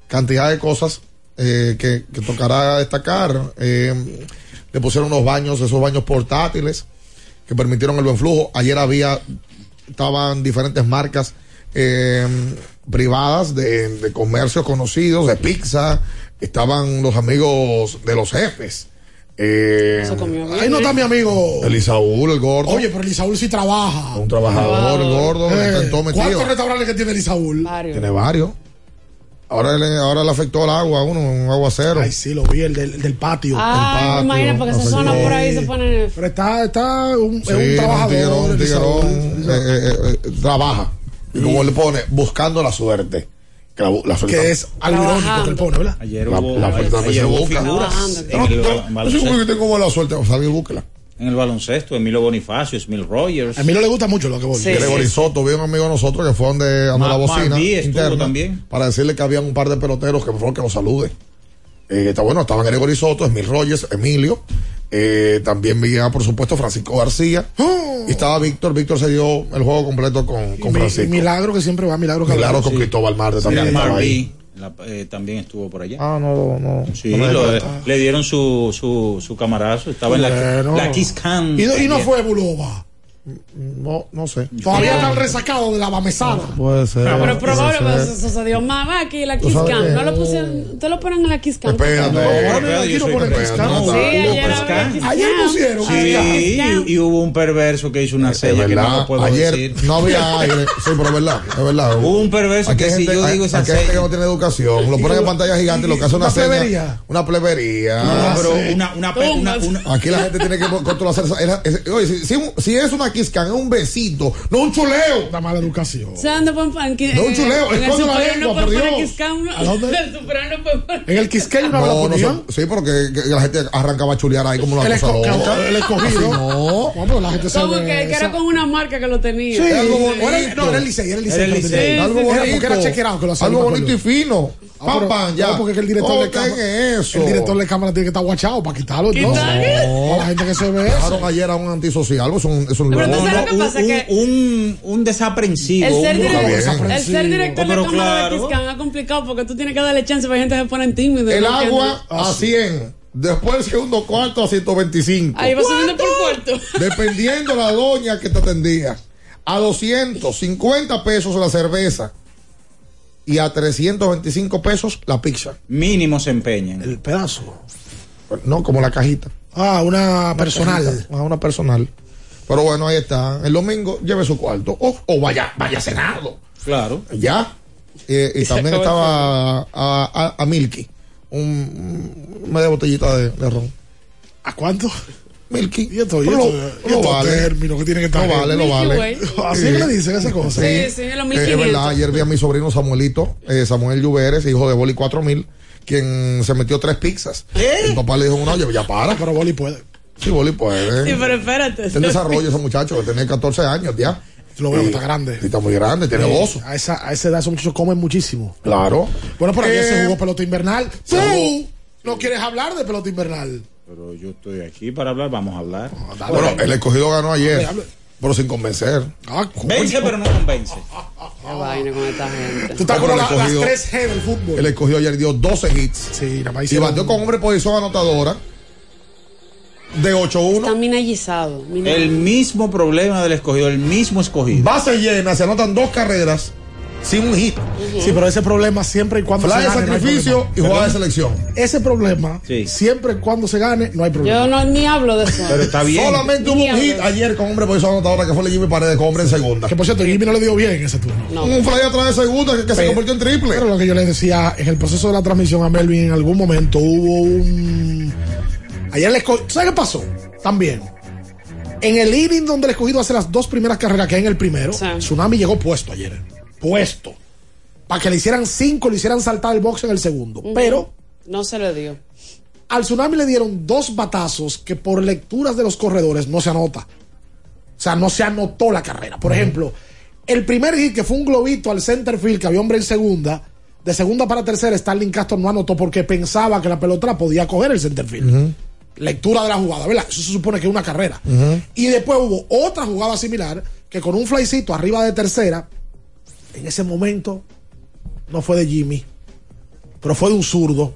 cantidad de cosas eh, que, que tocará destacar. Eh, le pusieron unos baños, esos baños portátiles que permitieron el buen flujo. Ayer había, estaban diferentes marcas eh, privadas de, de comercios conocidos, de pizza, estaban los amigos de los jefes. Eh, Eso comió bien, Ahí no está mi amigo. el Isaúl, el gordo. Oye, pero el Isaúl sí trabaja. un trabajador, el gordo, Eh. ¿Cuántos restaurantes que tiene el Isaúl? Tiene varios. Ahora le, ahora le afectó el agua a uno, un aguacero. Ay, sí, lo vi, el del, el del patio. Ah, imagina, porque esa afectó. zona por ahí se pone. Pero está, está un, Sí, es un trabajador. un tiguerón, un tiguerón, eh, eh, eh, trabaja. Y como le pone, buscando la suerte. Que, la, la suerte Que es algo irónico que él pone, ¿verdad? Ayer La, hubo, la suerte también ayer se hubo figuras Trabajando, en el No, bal- no, yo baloncesto. seguro y. En el baloncesto, Emilio Bonifacio, Emil Rogers. A no le gusta mucho lo que voy. Sí. Gregory Soto, vi un amigo de nosotros que fue donde andó la bocina interna también. para decirle que había un par de peloteros que por favor que lo salude. Eh, está bueno, estaban Gregory Soto, Emil Rogers, Emilio. Eh, también vi por supuesto, Francisco García. Y estaba Víctor. Víctor se dio el juego completo con, con Mi- Francisco. Milagro que siempre va, Milagro que Milagro con Cristóbal Marte también También estaba ahí. La- eh, también estuvo por allá. Ah, no, no. Sí, no lo- le dieron su, su, su camarazo. Estaba en la, la Kiss. Y no, y no fue Bulova. No, no sé. Todavía está el resacado de la bamesada. Puede ser. Pero puede probable, pero eso sucedió va aquí la Kiss No lo pusieron, ustedes lo ponen en la Kiss Cam. Espérate. No, espérate, aquí no ponen Kiss Cam. no, Sí, no, ayer pusieron. Sí, y, hubo un perverso que hizo una seña que no puedo ayer decir. no había aire. Sí, pero es verdad, es verdad. Hubo un perverso Aquí que si gente, yo digo esa aquí hay gente que no tiene educación. Lo ponen en pantalla gigante y lo que hace una, Una seña. plebería. Una plebería. Ah, pero una, una, una, una- Aquí la gente tiene que controlar. Oye, si es una Can es un besito, no un chuleo. Una mala educación. ¿Sabes dónde pueden poner? que- No, un chuleo, En el esconde la lengua, por Dios. En el superior no la no ponían. sí, porque que- que la gente arrancaba a chulear ahí como una El, cosa el escogido. Así no. No, pero la gente se Como ve que, era con una marca que lo tenía. Sí, algo bonito. no, era el Licey, era el Licey. Algo bonito. era chequerado que lo hacía. Algo bonito y fino. Ah, Pam, pero- pam, ya. No, porque es que el director de cámara. eso. El director de cámara tiene que estar guachado para quitarlo. No. La gente que se ve. eso. Dejaron ayer a un antisocial. Es un, es un Pero tú loco. sabes lo que un, pasa un- que- un, un desaprensivo. El ser, director, bien. el ser director pero de cámara claro. de Kiskan es complicado porque tú tienes que darle chance para que gente se pone tímido. El agua Ah, a 100. Después el segundo cuarto a 125. Ahí va subiendo por cuarto. Dependiendo la doña que te atendía. A 250 pesos la cerveza. Y a 325 pesos la pizza. Mínimo se empeñan. El pedazo. No, como la cajita. Ah, una personal. Cajita. Ah, una personal. Pero bueno, ahí está. El domingo lleve su cuarto. O, o vaya, vaya cenado. Claro. Ya. Eh, y también estaba a, a, a Milky. Un, un- media botellita de, de ron. ¿A cuánto? Milky. Y esto, y esto, lo- y lo vale. términos que tiene que estar. Lo vale, lo vale. Así es que le dicen esa cosa. Sí, sí, los Eh, 1500. es verdad, ayer vi a mi sobrino Samuelito, eh, Samuel Lluveres, hijo de Boli 4000, quien se metió tres pizzas. El papá le dijo, no, ya para. Pero Boli puede. Sí, Boli puede. Sí, pero espérate. En desarrollo ese muchacho, que tiene 14 años ya. Lo veo Y- está grande. y está muy grande, tiene Eh, gozo. A esa, a esa edad esos muchachos comen muchísimo. Claro. Bueno, pero ayer Eh, se jugó pelota invernal. Tú jugó. no quieres hablar de pelota invernal. Pero yo estoy aquí para hablar, vamos a hablar. Bueno, el escogido ganó ayer, pero sin convencer. Ah. Vence, pero no convence. Qué vaina con esta gente. Tú estás la- el las escogido- 3G del fútbol. El escogido ayer dio 12 hits. Sí, nada más Y batió con hombre posición anotadora de 8-1. Está minallizado. El mismo problema del escogido, el mismo escogido. Base llena, se anotan dos carreras sin un hit. Sí, pero ese problema siempre y cuando Fly se de gane. hay sacrificio y jugada de selección. Ese problema, Sí. siempre y cuando se gane, no hay problema. Yo no ni hablo de eso. Pero está bien. Solamente hubo un hit ayer con hombre posición anotadora que fue el Jimmy Paredes con hombre en segunda. Que por cierto, Jimmy no le dio bien en ese turno. No. Un fly atrás de segunda que, que se convirtió en triple. Pero lo que yo les decía, en el proceso de la transmisión a Melvin, en algún momento hubo un. Ayer le esco- ¿Sabes qué pasó? También. En el inning donde el escogido hace las dos primeras carreras que hay en el primero, Sí. Tsunami llegó puesto ayer. Puesto. Para que le hicieran cinco, le hicieran saltar el box en el segundo. Pero No se le dio. al Tsunami le dieron dos batazos que por lecturas de los corredores no se anota. O sea, no se anotó la carrera. Por ejemplo, el primer hit que fue un globito al center field que había hombre en segunda, de segunda para tercera, Starling Castro no anotó porque pensaba que la pelota podía coger el center field. Lectura de la jugada, ¿verdad? Eso se supone que es una carrera. Y después hubo otra jugada similar que con un flycito arriba de tercera, en ese momento no fue de Jimmy, pero fue de un zurdo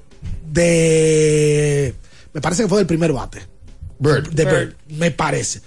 de. Me parece que fue del primer bate. Bird. De Bird, me parece.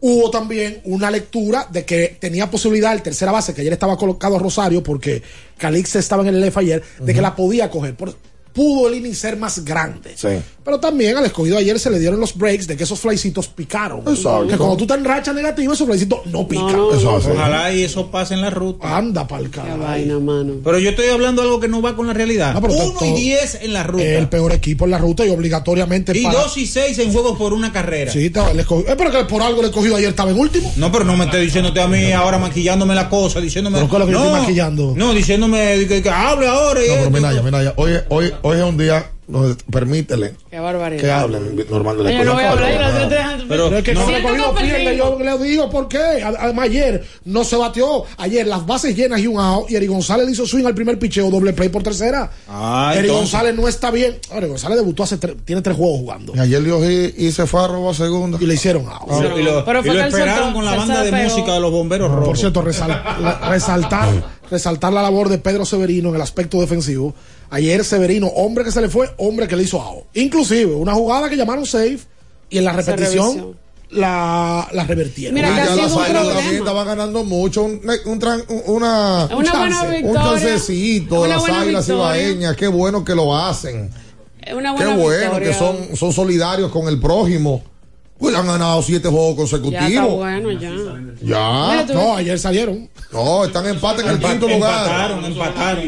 Hubo también una lectura de que tenía posibilidad el tercera base, que ayer estaba colocado a Rosario, porque Calix estaba en el LF ayer, de que la podía coger. Por- pudo el inning ser más grande. Sí. Pero también al escogido ayer se le dieron los breaks de que esos flycitos picaron. Exacto. Que cuando tú estás en racha negativa, esos flycitos no pican. no, Eso hace. Ojalá y eso pase en la ruta. Anda pa'l Qué carajo. vaina, mano. Pero yo estoy hablando de algo que no va con la realidad. No, pero Uno todo- y 10 en la ruta. El peor equipo en la ruta y obligatoriamente y para- 2 y 6 en juegos por una carrera. Sí, estaba el escogido. Eh, pero que por algo el escogido ayer estaba en último. No, pero no me estés diciéndote a mí ahora maquillándome la cosa, diciéndome. ¿Pero lo que yo no, estoy maquillando? No, diciéndome que, que hable ahora. y No, pero mira, ya, mira, ya. Hoy, hoy, hoy es un día donde permítele Qué barbaridad. que hablen normal de la Oye, no voy a hablar Pero- Pero es que No. no, Siento escogido que pierde, yo le digo por qué. Además, ayer no se batió. Ayer las bases llenas y un out. Y Eri González le hizo swing al primer picheo, doble play por tercera. Ah, Eri entonces. González no está bien. Eri González debutó hace tres, tiene tres juegos jugando. Y ayer dio hit y se fue a robar segunda. Y le hicieron out. Y lo- y lo, Pero y fue lo esperaron con la banda de pegó. música de los bomberos rojos. Por cierto, resal- la- resaltar, resaltar la labor de Pedro Severino en el aspecto defensivo. Ayer Severino, hombre que se le fue, hombre que le hizo out. Inclusive, una jugada que llamaron safe y en la repetición la, la revertieron. Mira, Y ya la sido un Zaira problema. también estaba ganando mucho. Un, un tran- una, Una buena un victoria. chancecito de las águilas ibaeñas. Qué bueno que lo hacen. Una Qué buena bueno victoria. que son, son solidarios con el prójimo. Pues han ganado siete juegos consecutivos. Ya está bueno, ya. Ya. No, ayer salieron. No, están en empate en el Empa- quinto lugar. Empataron, empataron.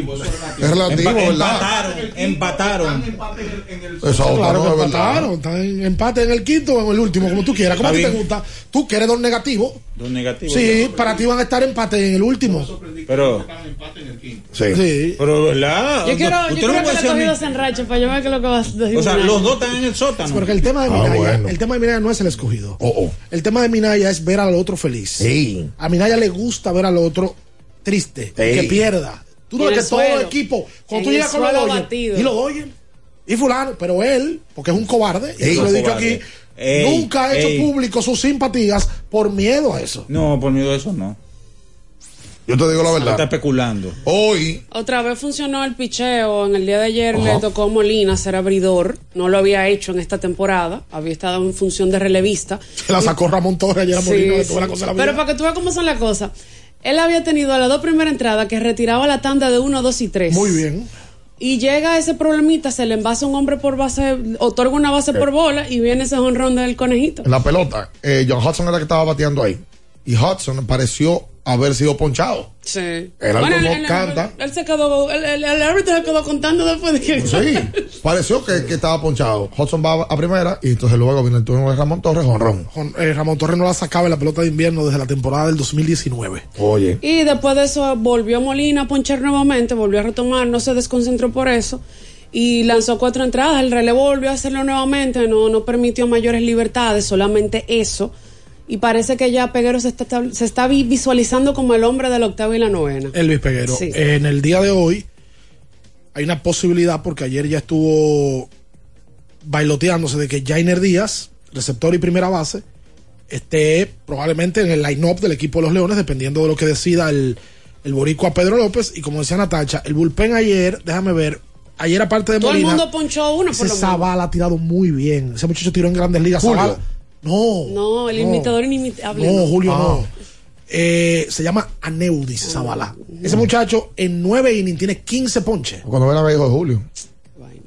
Es relativo, Empa- ¿verdad? Empataron, empataron. Esa otra Claro no es empataron. Están en empate en el quinto o en el último, como tú quieras. ¿Cómo a ti te gusta? Tú que eres dos negativos. Dos negativos. Sí, para ti van a estar empate en el último. Pero. Sí. Sí. Pero, ¿verdad? Yo quiero, yo quiero que escogido se enrache para yo ver qué es lo que va a decir. O sea, los dos están en el sótano. Porque el tema de Ah, Minaya, el tema de Minaya no es el escogido. Oh, oh. El tema de Minaya es ver al otro feliz. Sí. A Minaya le gusta ver al otro triste, Ey. que pierda. Tú no ves que todo el equipo, cuando En tú el llegas con los abatido. y los Dodgers, y fulano, pero él, porque es un cobarde, y lo he dicho cobarde. aquí, Ey, nunca ha hecho ey. público sus simpatías por miedo a eso. No, por miedo a eso no. Yo te digo la Está verdad. especulando. Hoy, Otra vez funcionó el picheo. En el día de ayer Ajá. le tocó a Molina ser abridor. No lo había hecho en esta temporada. Había estado en función de relevista. Se la sacó Ramón Torres ayer a Sí, Molina de sí. toda la cosa de la vida. Pero para que tú veas cómo son las cosas. Él había tenido a las dos primeras entradas que retiraba la tanda de 1, 2 y 3. Muy bien. Y llega ese problemita, se le envasa un hombre por base, otorga una base por bola y viene ese honrón del conejito. en la pelota, eh, John Hudson era el que estaba bateando ahí. Y Hudson pareció haber sido ponchado. Sí. El árbitro no canta. Él, se quedó, el, el- el árbitro se quedó contando después de que. Sí, pareció que, que estaba ponchado. Hudson va a primera y entonces luego viene el turno de Ramón Torres, honrón. Eh, Ramón Torres no la sacaba en la pelota de invierno desde la temporada del 2019. Oye, Y después de eso volvió Molina a ponchar nuevamente, volvió a retomar, no se desconcentró por eso. Y lanzó cuatro entradas, el relevo volvió a hacerlo nuevamente, no, no permitió mayores libertades, solamente eso. Y parece que ya Peguero se está, se está vi- visualizando como el hombre del octavo y la novena. Elvis Peguero. Sí. En el día de hoy hay una posibilidad, porque ayer ya estuvo bailoteándose de que Jainer Díaz, receptor y primera base, esté probablemente en el line-up del equipo de los Leones, dependiendo de lo que decida el, el boricua Pedro López. Y como decía Natacha, el bullpen ayer, déjame ver, ayer aparte de Todo el Molina, mundo ponchó uno por ese lo. Zavala ha tirado muy bien. Ese muchacho tiró en grandes ligas. Julio. Zavala. No. No, el imitador inimitable. No, no. Julio Ah. no. Eh, se llama Aneudis Zavala. Ese muchacho en nueve innings tiene 15 ponches. cuando ven a ver hijo de Julio.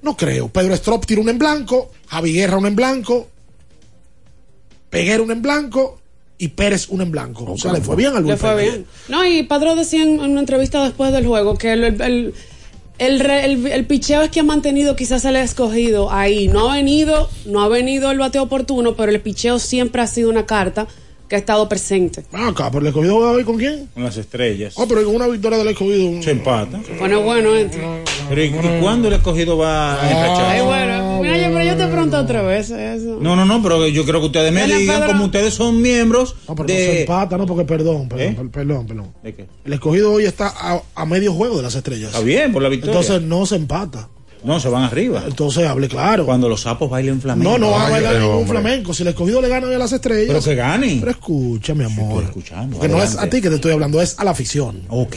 No creo. Pedro Strop tira un en blanco, Javi Guerra un en blanco, Peguero un en blanco y Pérez un en blanco. o sea, le fue bien al Le bullpen fue bien. No, y Padrón decía en, en una entrevista después del juego que el, el, el, el, el- el picheo es que ha mantenido quizás el escogido ahí. No ha venido, no ha venido el bateo oportuno, pero el picheo siempre ha sido una carta que ha estado presente. Ah, acá, pero el escogido juega hoy con quién? Con las estrellas. Ah, pero con una victoria del escogido. Se empata. Bueno, bueno, entre. Pero ¿y, y cuándo el escogido va a enrachar? Ay, bueno, mira, yo, pero yo te pregunto otra vez eso. No, no, no, pero yo creo que ustedes me digan, Pedro. como ustedes son miembros No, pero no se de... empata, no, porque perdón, perdón, ¿Eh? per- perdón, perdón. ¿De qué? El escogido hoy está a, a medio juego de las estrellas. Está bien, por la victoria. Entonces no se empata. No, se van arriba. Entonces hable claro. Cuando los sapos bailen flamenco. No, no van a bailar ningún hombre. flamenco. Si el escogido le gana hoy a las estrellas. Pero que gane. Pero escucha, mi amor. escuchando. Porque no es a ti que te estoy hablando, es a la afición. Ok.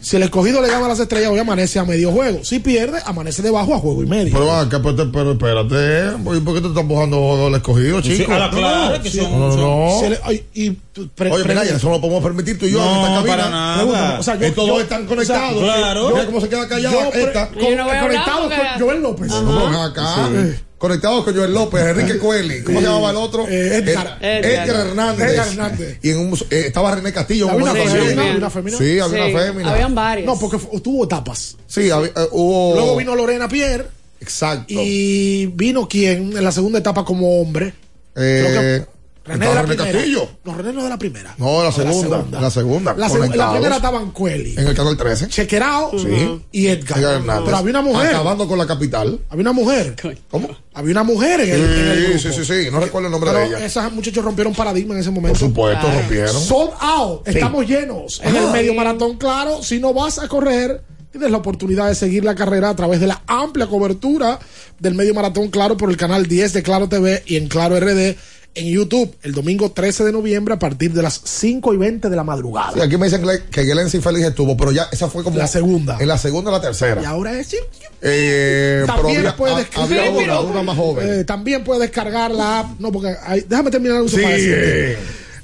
Si el escogido le gana a las estrellas, hoy amanece a medio juego. Si pierde, amanece debajo a juego y medio. Pero, va, que, pero, pero espérate, ¿por qué te estás empujando el escogido, Sí, chico? a la clara, que sí. son... No, no, no. Ay, y, pre- Oye, mira, eso no lo podemos permitir tú y yo No, en esta cabina. para nada. O sea, yo- Estos yo- dos están conectados. o sea, claro. Mira cómo se queda callado Yo pre- esta. Yo no voy a hablar conectado porque- con Joel López. No, acá. Sí. Conectados con Joel López, Enrique Coeli. ¿Cómo se llamaba el otro? Eh, Edgar. Eh, Edgar. Edgar Hernández. Edgar Hernández. Y en un, eh, estaba René Castillo. Había una una fémina. Sí, había una fémina. Habían varias. No, porque tuvo etapas. Sí, había- eh, hubo. Luego vino Lorena Pierre Exacto. y vino quien en la segunda etapa como hombre. Eh, Creo que René de estaba la René primera. Castillo. No, René no de la primera. No, la segunda. La segunda. La, seg- la conectados. primera estaban Cueli, En el canal 13. Chequerao Sí. y Edgar. Edgar Hernández. Pero había una mujer. Acabando con la capital. Había una mujer. ¿Cómo? Había una mujer en el, en el grupo. Sí, sí, sí, sí. No recuerdo el nombre Pero de ella. esas muchachos rompieron paradigma en ese momento. Por supuesto, rompieron. Sold out. Estamos llenos. En el medio maratón, claro. Si no vas a correr, tienes la oportunidad de seguir la carrera a través de la amplia cobertura del medio maratón, claro, por el canal 10 de Claro TV y en Claro RD en YouTube el domingo 13 de noviembre a partir de las 5 y 20 de la madrugada. Sí, aquí me dicen que- que Gelensi Félix estuvo, pero ya esa fue como. La segunda. En la segunda o la tercera. Y ahora es. Eh, pero También había, puedes ha- escribir. había una, una más joven. Eh, también puedes descargar la app. No, porque hay- déjame terminar un Sí. para decirte.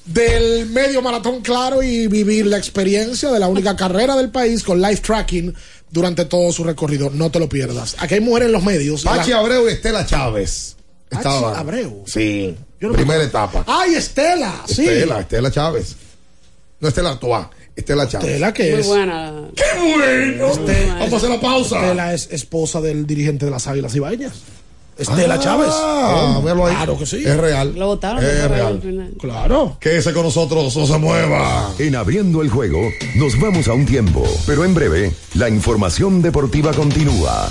Del medio maratón claro y vivir la experiencia de la única carrera del país con live tracking durante todo su recorrido. No te lo pierdas. Aquí hay mujeres en los medios. Pachi La- Abreu y Estela Chávez. Pachi Estaban. Abreu. Sí. Primera etapa. Ay, Estela, sí. Estela, Estela Chávez. No Estela Toa, Estela Chávez. Estela que Muy es. buena. ¡Qué bueno! Este- Vamos a hacer la pausa. Estela es esposa del dirigente de las Águilas Ibaeñas. Estela Chávez. Ah, míralo ahí. Claro que sí. Es real. Lo votaron. Es real. Al final. Claro. Quédese con nosotros, no se mueva. En abriendo el juego, nos vamos a un tiempo, pero en breve, la información deportiva continúa.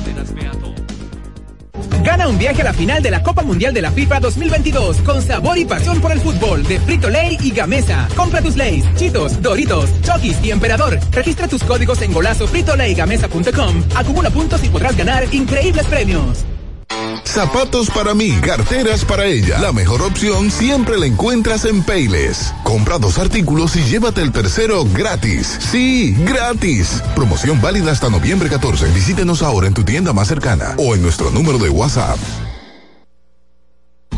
Gana un viaje a la final de la Copa Mundial de la FIFA 2022 con sabor y pasión por el fútbol de Frito Lay y Gamesa. Compra tus Lays, Chitos, Doritos, Chokis y Emperador. Registra tus códigos en golazo fritolaygamesa.com. Acumula puntos y podrás ganar increíbles premios. Zapatos para mí, carteras para ella. La mejor opción siempre la encuentras en Payless. Compra dos artículos y llévate el tercero gratis. Sí, gratis. Promoción válida hasta noviembre 14. Visítenos ahora en tu tienda más cercana o en nuestro número de WhatsApp.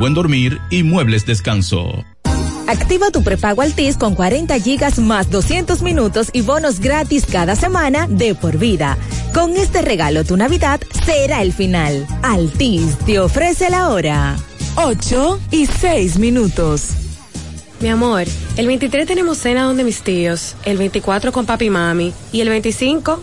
buen dormir y muebles descanso. Activa tu prepago Altis con 40 gigas más 200 minutos y bonos gratis cada semana de por vida. Con este regalo tu Navidad será el final. Altis te ofrece la hora. 8 y 6 minutos. Mi amor, el 23 tenemos cena donde mis tíos, el 24 con papi y mami y el 25,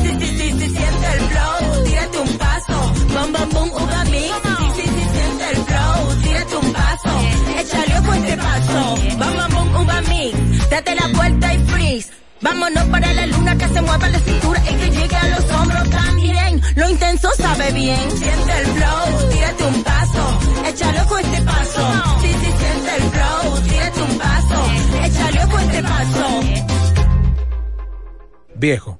sí, Date la vuelta y freeze. Vámonos para la luna que se mueva la cintura y que llegue a los hombros también. Lo intenso sabe bien. Siente el flow, tírate un paso, échale ojo a este paso. Sí, sí, siente el flow, tírate un paso, échale ojo a este paso. Viejo,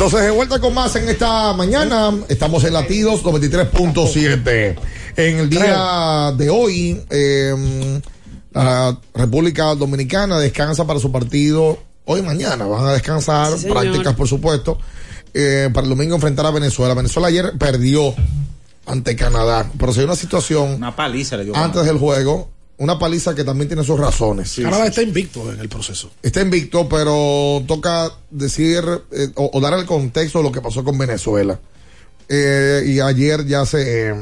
Entonces, de vuelta con más en esta mañana. Estamos en latidos 93.7. En el día de hoy, eh, la República Dominicana descansa para su partido. Hoy y mañana van a descansar, Sí, prácticas por supuesto. eh, para el domingo enfrentar a Venezuela. Venezuela ayer perdió ante Canadá, pero se dio una situación Una paliza le dio. antes del juego, una paliza que también tiene sus razones. Canadá está invicto en el proceso. Está invicto, pero toca decir eh, o, o dar el contexto de lo que pasó con Venezuela. Eh, y ayer ya se,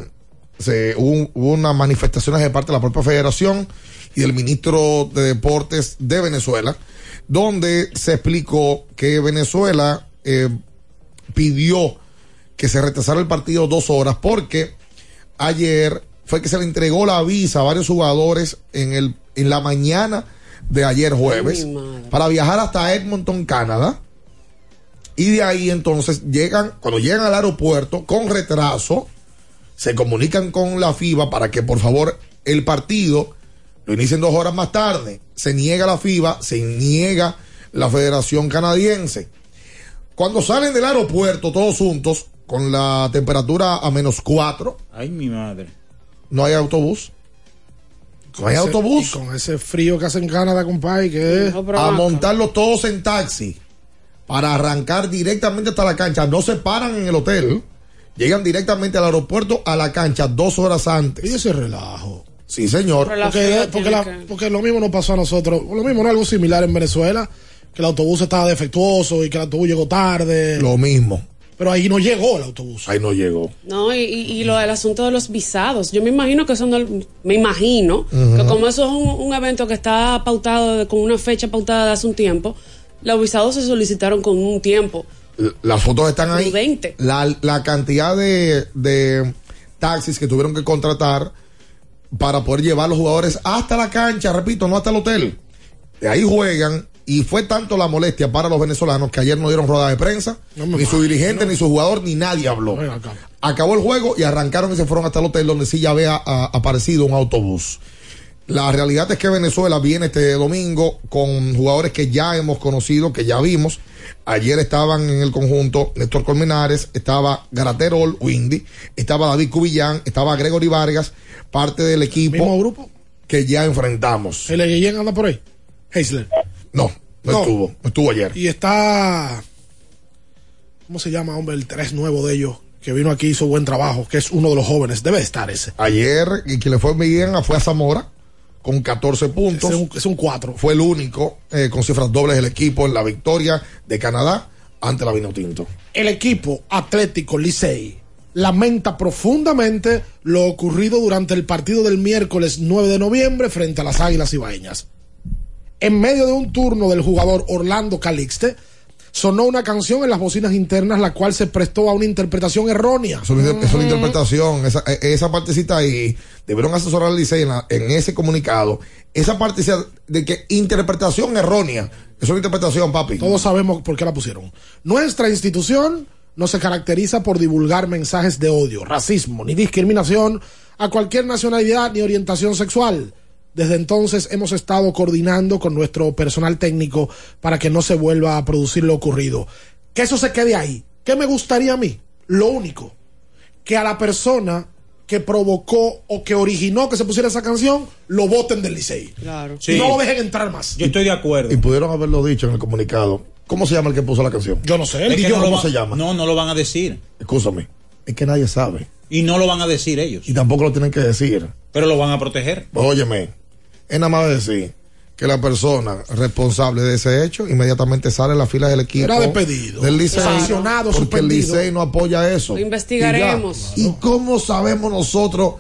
se hubo, hubo unas manifestaciones de parte de la propia federación y del ministro de Deportes de Venezuela, donde se explicó que Venezuela eh, pidió que se retrasara el partido dos horas porque ayer fue que se le entregó la visa a varios jugadores en el en la mañana de ayer jueves para viajar hasta Edmonton, Canadá. Y de ahí entonces llegan, cuando llegan al aeropuerto con retraso, se comunican con la FIBA para que por favor el partido lo inicien dos horas más tarde. Se niega la FIBA, se niega la Federación Canadiense. Cuando salen del aeropuerto todos juntos, con la temperatura a menos cuatro, Ay, mi madre. No hay autobús. No hay Ese- autobús. y con ese frío que hace en Canadá, compadre, que es. a montarlos todos en taxi para arrancar directamente hasta la cancha. No se paran en el hotel. Llegan directamente al aeropuerto a la cancha dos horas antes. Y ese relajo. Sí, señor. Porque, porque, la- porque lo mismo nos pasó a nosotros. Lo mismo, no algo similar en Venezuela. Que el autobús estaba defectuoso y que el autobús llegó tarde. Lo mismo. Pero ahí no llegó el autobús. Ahí no llegó. No, y, y, y lo del asunto de los visados. Yo me imagino que eso no, me imagino que como eso es un, un evento que está pautado de- con una fecha pautada de hace un tiempo, los visados se solicitaron con un tiempo. Las fotos están ahí. La cantidad de, de taxis que tuvieron que contratar para poder llevar a los jugadores hasta la cancha, repito, no hasta el hotel. De ahí juegan y fue tanto la molestia para los venezolanos que ayer no dieron rueda de prensa, ni su dirigente, ni su jugador, ni nadie habló. Acabó el juego y arrancaron y se fueron hasta el hotel donde sí ya había a- aparecido un autobús. La realidad es que Venezuela viene este domingo con jugadores que ya hemos conocido, que ya vimos. Ayer estaban en el conjunto Néstor Colmenares, estaba Garaterol, Windy, estaba David Cubillán, estaba Gregory Vargas, parte del equipo ¿Mismo grupo? que ya enfrentamos. ¿El Guillén anda por ahí? Heisler. No, no, No. estuvo, no estuvo ayer. Y está. ¿Cómo se llama, hombre? El tres nuevo de ellos. Que vino aquí, hizo buen trabajo. Que es uno de los jóvenes. Debe estar ese. Ayer, y quien le fue bien fue a Zamora, con 14 puntos. Es un, es un 4. Fue el único eh, con cifras dobles del equipo en la victoria de Canadá ante la Vinotinto. El equipo Atlético Licey lamenta profundamente lo ocurrido durante el partido del miércoles 9 de noviembre frente a las Águilas Ibaeñas. En medio de un turno del jugador Orlando Calixte, sonó una canción en las bocinas internas la cual se prestó a una interpretación errónea. Eso, es una- eso es una interpretación, esa, eh, esa partecita ahí, debieron asesorar al Licey en, en ese comunicado. Esa partecita de que interpretación errónea, es una interpretación, papi. Todos sabemos por qué la pusieron. Nuestra institución no se caracteriza por divulgar mensajes de odio, racismo ni discriminación a cualquier nacionalidad ni orientación sexual. Desde entonces hemos estado coordinando con nuestro personal técnico para que no se vuelva a producir lo ocurrido. Que eso se quede ahí. ¿Qué me gustaría a mí? Lo único, que a la persona que provocó o que originó que se pusiera esa canción, lo voten del Licey. Claro. Y no lo dejen entrar más. Yo estoy de acuerdo. Y pudieron haberlo dicho en el comunicado. ¿Cómo se llama el que puso la canción? Yo no sé. Es Él que y yo, no ¿cómo va- se llama? No, no lo van a decir. Escúchame. Es que nadie sabe. Y no lo van a decir ellos. Y tampoco lo tienen que decir. Pero lo van a proteger. Óyeme, es nada más decir que la persona responsable de ese hecho inmediatamente sale en las filas del equipo. Era despedido. Del Licey. Sancionado, Porque el. Licey no apoya eso. Lo investigaremos. ¿Y, ya. ¿Y cómo sabemos nosotros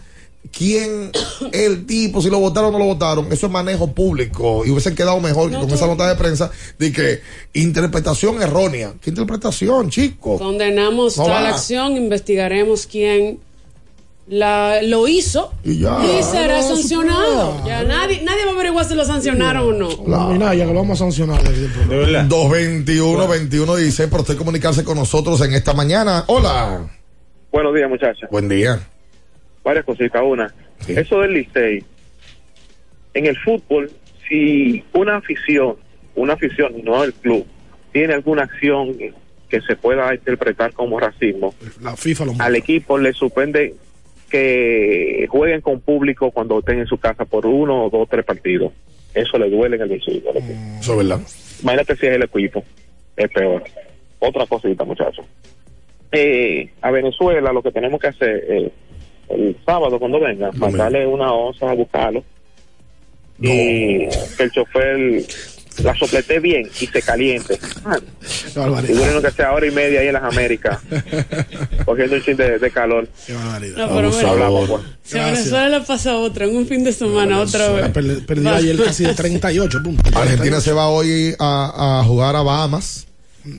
quién el tipo, si lo votaron o no lo votaron? Eso es manejo público. Y hubiesen quedado mejor que con esa nota de prensa de que interpretación errónea. ¿Qué interpretación, chico? Condenamos No tal va. acción, investigaremos quién la, lo hizo Y ya. será No, sancionado. Ya nadie, nadie va a averiguar si lo sancionaron o no. Mira, ya que lo vamos a sancionar. de aquí del programa. De verdad. 221 21 16 por usted comunicarse con nosotros en esta mañana. Hola. Buenos días, muchachos. Buen día. Varias cositas. Una, Sí. eso del Licey. En el fútbol, si una afición, una afición, no el club, tiene alguna acción que se pueda interpretar como racismo, La FIFA lo al equipo le suspende que jueguen con público cuando estén en su casa por uno o dos tres partidos. Eso le duele en el bolsillo. equipo. Eso es verdad. Imagínate si es el equipo, es peor. Otra cosita, muchachos. Eh, a Venezuela lo que tenemos que hacer eh, el sábado cuando venga, mandarle una onza a buscarlo y que el chofer la soplete bien y se caliente. Ah, Qué barbaridad. y dure lo que sea hora y media ahí en las Américas, cogiendo un chin de, de calor. No, pero mira, Hablamos, pues. si a Venezuela le pasa otra en un fin de semana, otra vez. Per- Perdió ayer casi de 38 puntos. Argentina se va hoy a, a jugar a Bahamas.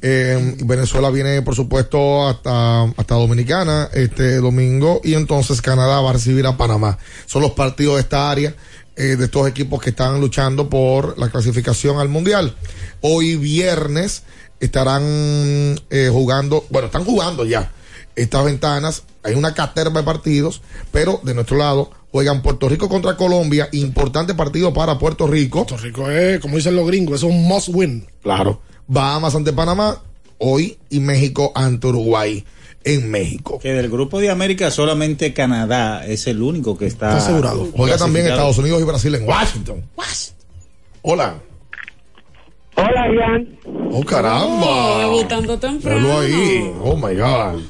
Eh, Venezuela viene, por supuesto, hasta, hasta Dominicana este domingo. Y entonces Canadá va a recibir a Panamá. Son los partidos de esta área, eh, de estos equipos que están luchando por la clasificación al Mundial. Hoy viernes estarán eh, jugando, bueno, están jugando ya estas ventanas. Hay una caterva de partidos, pero de nuestro lado juegan Puerto Rico contra Colombia. Importante partido para Puerto Rico. Puerto Rico es, como dicen los gringos, es un must win. Claro. Bahamas ante Panamá hoy y México ante Uruguay en México. Que del grupo de América solamente Canadá es el único que está, Está asegurado. Juega también. Estados Unidos y Brasil en Washington. Hola. Hola, Ian. Oh, caramba. debutando temprano. Ahí. Oh, my God.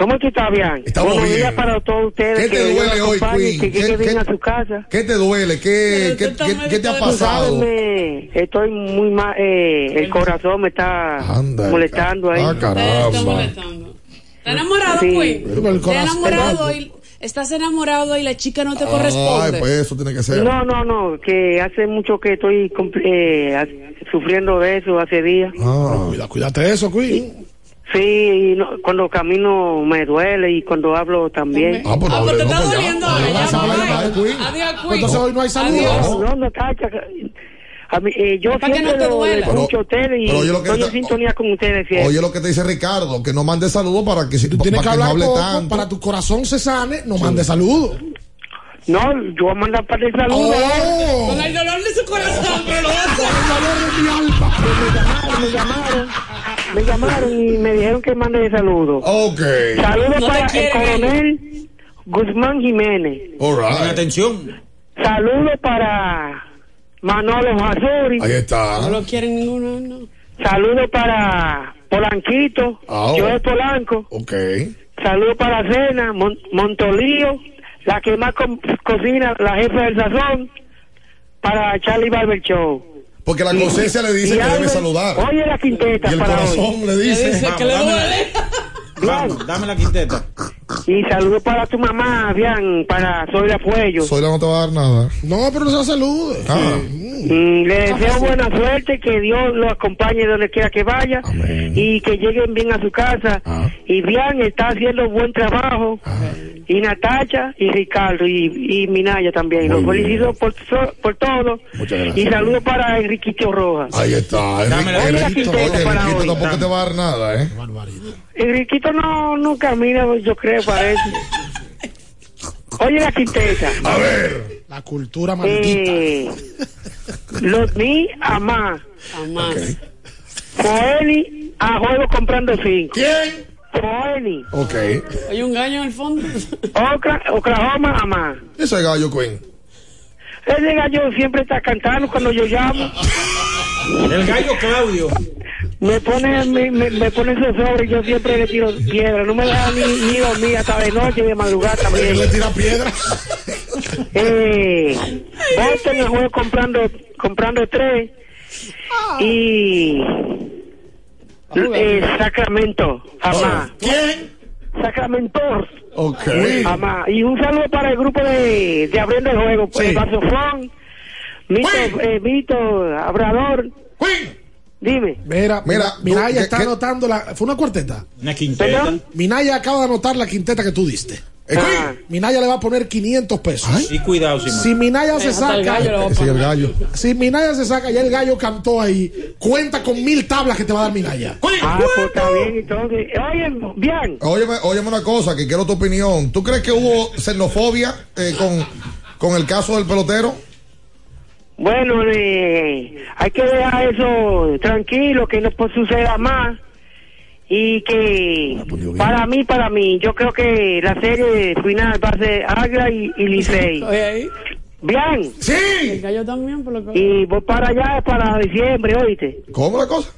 ¿Cómo tú estás, Bian? Estamos Buenos bien. días para todos ustedes. ¿Qué te duele hoy, Queen? Que ¿Qué- bien qué- a su casa. ¿Qué te duele? ¿Qué, qué, qué- qué te ha Tú pasado? sabes, me- estoy muy mal. Eh, el corazón me está Anda, molestando ahí. Ah, caramba. Está molestando. ¿Estás enamorado, Sí. Queen? ¿Estás enamorado y estás enamorado y la chica no te corresponde? Ay, pues eso tiene que ser. No, no, no, que hace mucho que estoy eh, sufriendo de eso hace días. Ah. Cuida, cuídate de eso, Queen. Sí, y no- cuando camino me duele y cuando hablo también. Ah, pues Ah, pues te está doliendo. Pues entonces hoy no hay saludos. No, no, tacha. A mí, eh, yo Para que siempre no te lo duela. escucho a ustedes y pero oye lo que estoy en sintonía con ustedes siempre. Oye lo que te dice Ricardo, que no mande saludos para que si Tú tienes que para que no hablar hable poco tanto. para tu corazón se sane, no mandes saludos. No, yo voy a mandar para el saludo. Oh. Con el dolor de su corazón, pero lo va a hacer. Me llamaron, me llamaron, me llamaron y me dijeron que mande saludos. Ok. Saludos No para el coronel Guzmán Jiménez. All atención. Saludos para Manolo Azuri. Ahí está. No lo quieren ninguno, no. Saludos para Polanquito. Ah, Yo oh. de Polanco. Ok. Saludos para Cena, Mon- Montolío, la que más co- cocina, la jefa del sazón, para Charlie Barber Show. Porque la conciencia le dice que debe saludar. Oye la quinteta Y el para hoy. corazón le Le dice. dice que le duele. Vamos, dame la quinteta. Y saludos para tu mamá, bien, para Soy Fuello. Soy la no te va a dar nada. No, pero no se salude. Ah. Mm, Le deseo buena suerte, que Dios lo acompañe donde quiera que vaya Amén. y que lleguen bien a su casa. Ah. Y bien, está haciendo buen trabajo. Y Natacha y Ricardo y, y Minaya también. Muy Los bien. felicito por, por todo. Muchas gracias. Y saludos para Enriquito Rojas. Ahí está. Dame la Enriquito, quinteta oye, para Enriquito hoy. tampoco te va a dar nada, ¿eh? Enriquito no, no camina, yo creo, parece. Oye la quinteta. A ver. La cultura maldita. Eh, los mi amá. Jamás. Foeli a juego comprando cinco. ¿Quién? Foeli. Ok. Hay un gallo en el fondo. Ocla- Oklahoma amá. Ese es gallo Queen. Ese gallo siempre está cantando cuando yo llamo. El gallo Claudio. Me pone, me, me, me pone esos sobres y yo siempre le tiro piedra. No me deja ni, ni dormir hasta de noche y de madrugada también. le tira piedra. Eh, Boston el juego comprando, comprando tres. Y eh, Sacramento, amá. ¿Quién? Sacramento, Ok. amá. Y un saludo para el grupo de, de abriendo el juego. Sí. El Basofón, Mito, eh, Mito, Abrador. Queen. Dime. Mira, Mira, Minaya ¿qué- está qué- anotando la. Fue una cuarteta. Una quinteta. ¿Perdón? Minaya acaba de anotar la quinteta que tú diste. Ah, Minaya le va a poner 500 pesos. Y cuidado, Simón. Si Minaya se saca, Sí, el gallo. si Minaya se saca, ya el gallo cantó ahí, cuenta con mil tablas que te va a dar Minaya. ah, pues está bien, entonces. Oye, bien. Óyeme, óyeme una cosa, que quiero tu opinión. ¿Tú crees que hubo xenofobia eh, con, con el caso del pelotero? Bueno, eh, hay que dejar eso tranquilo, que no pues, suceda más. Y que para mí, para mí, yo creo que la serie final va a ser Águila y, y Licey. Bien. Sí. Yo también, por lo que... Y voy para allá para diciembre, oíste. ¿Cómo la cosa?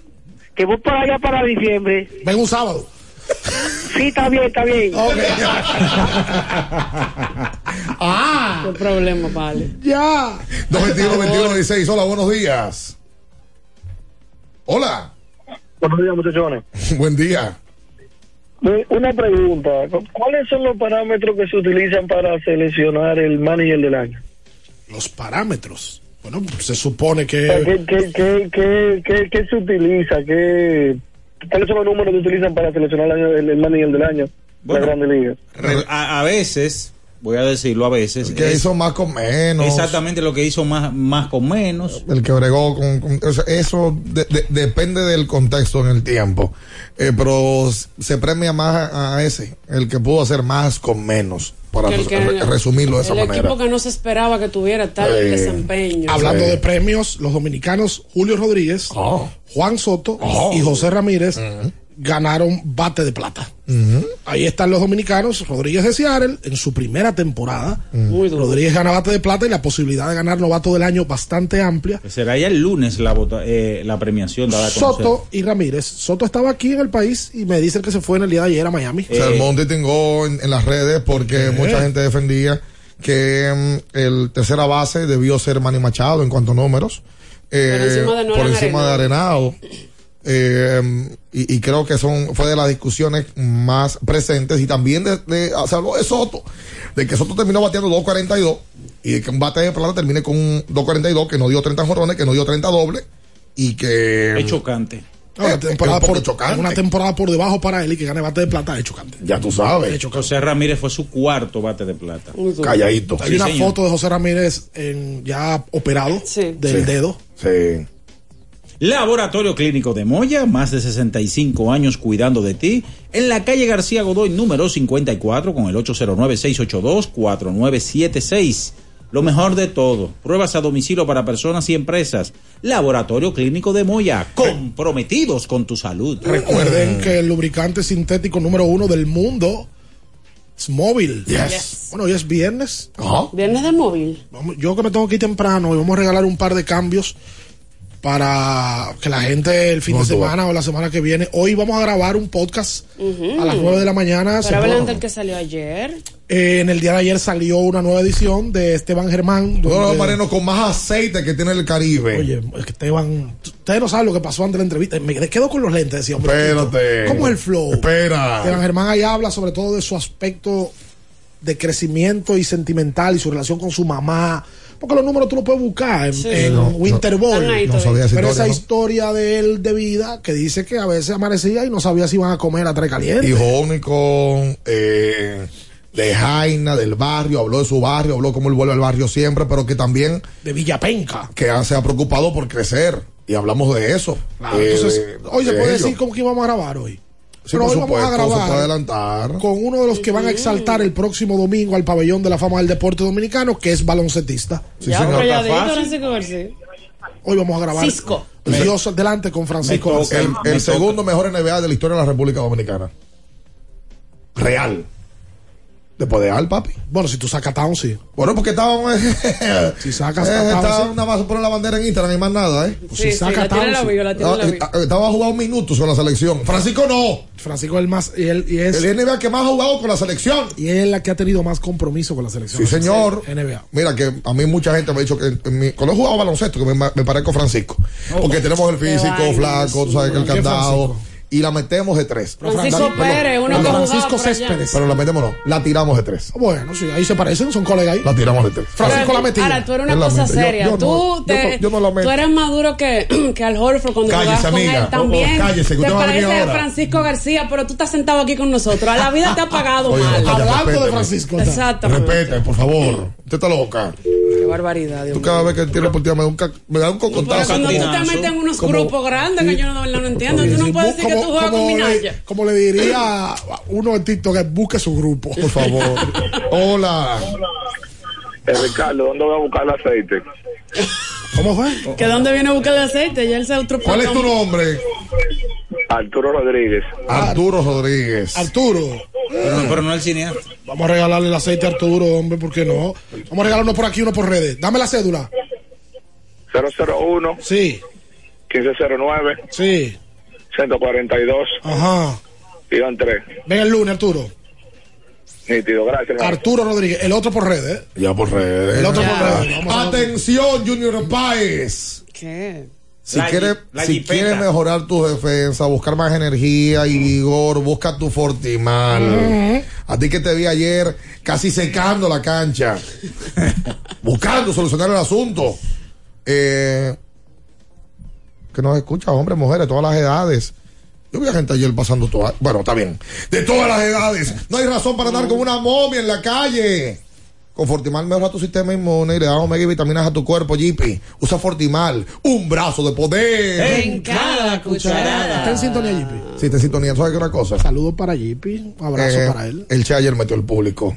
Que voy para allá para diciembre. Ven un sábado. Sí, está bien, está bien. ah. ¿Qué problema, vale? Ya. 221 21 16 Hola, buenos días. Hola. Buenos días, muchachones. Buen día. Eh, Una pregunta. ¿Cuáles son los parámetros que se utilizan para seleccionar el manager del año? Los parámetros. Bueno, se supone que. ¿Qué, qué, qué, qué, qué- qué se utiliza? ¿Qué, ¿Cuáles son los números que utilizan para seleccionar el, año- el, manager del año? la Grande Liga. A, a veces, voy a decirlo a veces. que es hizo más con menos. Exactamente lo que hizo más, más con menos. El que bregó con. con- o sea, eso de- de- depende del contexto en el tiempo. Eh, pero se premia más a, a ese, el que pudo hacer más con menos. Para Que el que- re- resumirlo de esa el manera. equipo que no se esperaba que tuviera tal Eh, desempeño. Hablando de premios, los dominicanos Julio Rodríguez, Oh. Juan Soto y José Ramírez ganaron bate de plata. Ahí están los dominicanos, Rodríguez de Seattle, en su primera temporada. Rodríguez gana bate de plata y la posibilidad de ganar novato del año bastante amplia. Será ya el lunes la, vota- eh, la premiación dada a conocer. Soto y Ramírez. Soto estaba aquí en el país y me dicen que se fue en el día de ayer a Miami. O sea, el monte tingó en, en las redes porque mucha gente defendía que mm, el tercera base debió ser Manny Machado en cuanto a números. Eh, Por encima de Nolan por encima de Arenado. Arenado. Eh, y, y creo que son fue de las discusiones más presentes y también de, de ah, se habló de Soto, de que Soto terminó bateando 2.42 y de que un bate de plata termine con un 2.42 que no dio 30 jorrones, que no dio 30 doble y que Es chocante. No, una, temporada por, chocante. una temporada por debajo para él y que gane bate de plata es chocante. ya tú sabes, José Ramírez fue su cuarto bate de plata. calladito. Hay Sí, una señor. foto de José Ramírez en, ya operado Sí. del Sí. dedo. Sí. Laboratorio Clínico de Moya, más de 65 años cuidando de ti, en la calle García Godoy número 54 con el 809-682-4976. Lo mejor de todo, pruebas a domicilio para personas y empresas. Laboratorio Clínico de Moya, comprometidos con tu salud. Recuerden que el lubricante sintético número uno del mundo es móvil. Yes. Bueno, hoy es viernes. Viernes de móvil. Vamos- yo que me tengo que ir temprano y vamos a regalar un par de cambios para que la gente el fin No, de semana o la semana que viene. Hoy vamos a grabar un podcast a las 9 de la mañana. Se Pero puede- hablan del que salió ayer. Eh, en el día de ayer salió una nueva edición de Esteban Germán. Uno de los donde- marinos con más aceite que tiene el Caribe. Oye, Esteban, ustedes no saben lo que pasó antes de la entrevista. Me quedo con los lentes, decía. hombre, Espérate. ¿Cómo es el flow? Espera. Esteban Germán ahí habla sobre todo de su aspecto de crecimiento y sentimental y su relación con su mamá. Porque los números tú los puedes buscar en, Sí. en No, Winter no. No Pero historia, esa ¿no? historia de él de vida que dice que a veces amanecía y no sabía si iban a comer a tres calientes. Hijo único eh, de Jaina, del barrio, habló de su barrio, habló cómo él vuelve al barrio siempre, pero que también De Villapenca. que se ha preocupado por crecer. Y hablamos de eso. Claro, Eh, entonces, de- hoy se de puede ello. decir con quién vamos a grabar hoy. Sí, Pero hoy vamos a supuesto, grabar adelantar. con uno de los que van a exaltar el próximo domingo al pabellón de la fama del deporte dominicano, que es baloncetista. Sí, ya. Hoy vamos a grabar. Cisco. Dios adelante con Francisco. García. El, Me el toca. segundo mejor NBA de la historia de la República Dominicana. Real. Después de Al, papi. Bueno, si tú sacas Town, sí. Bueno, porque estaban. Si sacas eh, a Town, sí. nada más a poner la bandera en Instagram y más nada, ¿eh? Pues Sí, si sí, saca la tiene Town, la sí. tiene la eh, Estaba jugando minutos con la selección. Francisco no. Francisco es el más. Y él, y es, El NBA que más ha jugado con la selección. y es la que ha tenido más compromiso con la selección. Sí, señor. NBA. Mira que a mí mucha gente me ha dicho que en mi- cuando he jugado baloncesto que me, me parezco Francisco. Porque tenemos el físico flaco, tú sabes que el ¿Quién candado. Francisco? Y la metemos de tres. Francisco La- Pérez, uno perdón, que Francisco. Céspedes. Pero la metemos no, la tiramos de tres. Bueno, sí, ahí se parecen, son colegas ahí. La tiramos de tres. Francisco Pero, la metía. Ahora, tú eres una cosa. Yo- seria. yo no, tú, te- yo no la meto. tú eres más duro que, que Al Horford cuando Cállese, jugabas con amiga. él también. Oh, oh, cállese, que te a parece ahora. Francisco García, pero tú estás sentado aquí con nosotros. A la vida te ha pagado Oye, mal. Hablando de. Francisco. está. Exactamente. Respete, por favor. Usted está loca. Qué barbaridad, Dios Tú cada vez que tiene oportunidad me da un, me da un Pero cocotazo. cuando tú te metes en unos Como- grupos grandes que yo no, no entiendo, tú no puedes decir que tú juegas con le, Minaya. como le diría a uno en TikTok, que busque su grupo. Por favor. Hola. Eh, Ricardo, ¿dónde voy a buscar el aceite? ¿Cómo fue? ¿Que dónde viene a buscar el aceite? Ya él se otro ¿Cuál es tu nombre? Arturo Rodríguez. Arturo Rodríguez. Arturo. Pero, pero no el cineasta. Vamos a regalarle el aceite a Arturo, hombre, ¿por qué no? Vamos a regalar uno por aquí, uno por redes. Dame la cédula. 001 Sí, 1509 sí. 142 Ajá. Iván 3. Ven el lunes, Arturo. Nítido, gracias. hermano. Arturo Rodríguez. El otro por redes. ¿eh? Ya por redes. El otro por redes. Vamos a- Atención, Junior Páez. ¿Qué? Si La quieres la si quieres mejorar tu defensa, buscar más energía y vigor, busca tu Fortimal. A ti que te vi ayer casi secando la cancha, buscando solucionar el asunto. Eh, que nos escucha, hombres, mujeres, todas las edades. Yo vi a gente ayer pasando todas. Bueno, está bien. De todas las edades. No hay razón para andar como una momia en la calle. Con Fortimal mejora tu sistema inmune y le da omega y vitaminas a tu cuerpo, Jippy. Usa Fortimal, un brazo de poder. En cada cucharada. ¿Está en sintonía, Jippy? Si te sintonía, ¿sabes qué una cosa? Saludos para Jippy. Un abrazo Eh, para él. El Che ayer metió el público.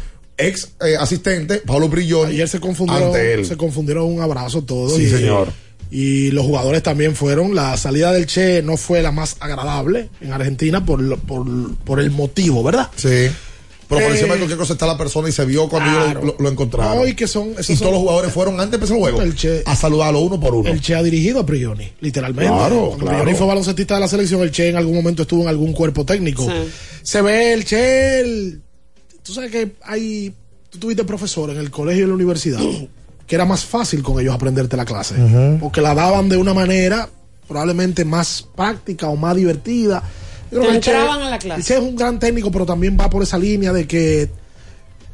se confundieron, ante él. se confundieron un abrazo todos. Sí, y, señor. Y los jugadores también fueron. La salida del Che no fue la más agradable en Argentina por, lo- por, por el motivo, ¿verdad? Sí. Pero por Eh, encima de cualquier cosa está la persona y se vio cuando Claro. ellos lo, lo encontraron. No, y que son- esos y son- todos los jugadores fueron antes de empezar el juego El Che- a saludarlo uno por uno. El Che ha dirigido a Prioni, literalmente. Claro, Cuando claro. Prioni fue baloncetista de la selección, el Che en algún momento estuvo en algún cuerpo técnico. Sí. Se ve el Che. el- Tú sabes que hay. Tú tuviste profesor en el colegio y en la universidad que era más fácil con ellos aprenderte la clase. Porque la daban de una manera probablemente más práctica o más divertida. Yo creo Te que Che- a la clase. Che es un gran técnico, pero también va por esa línea de que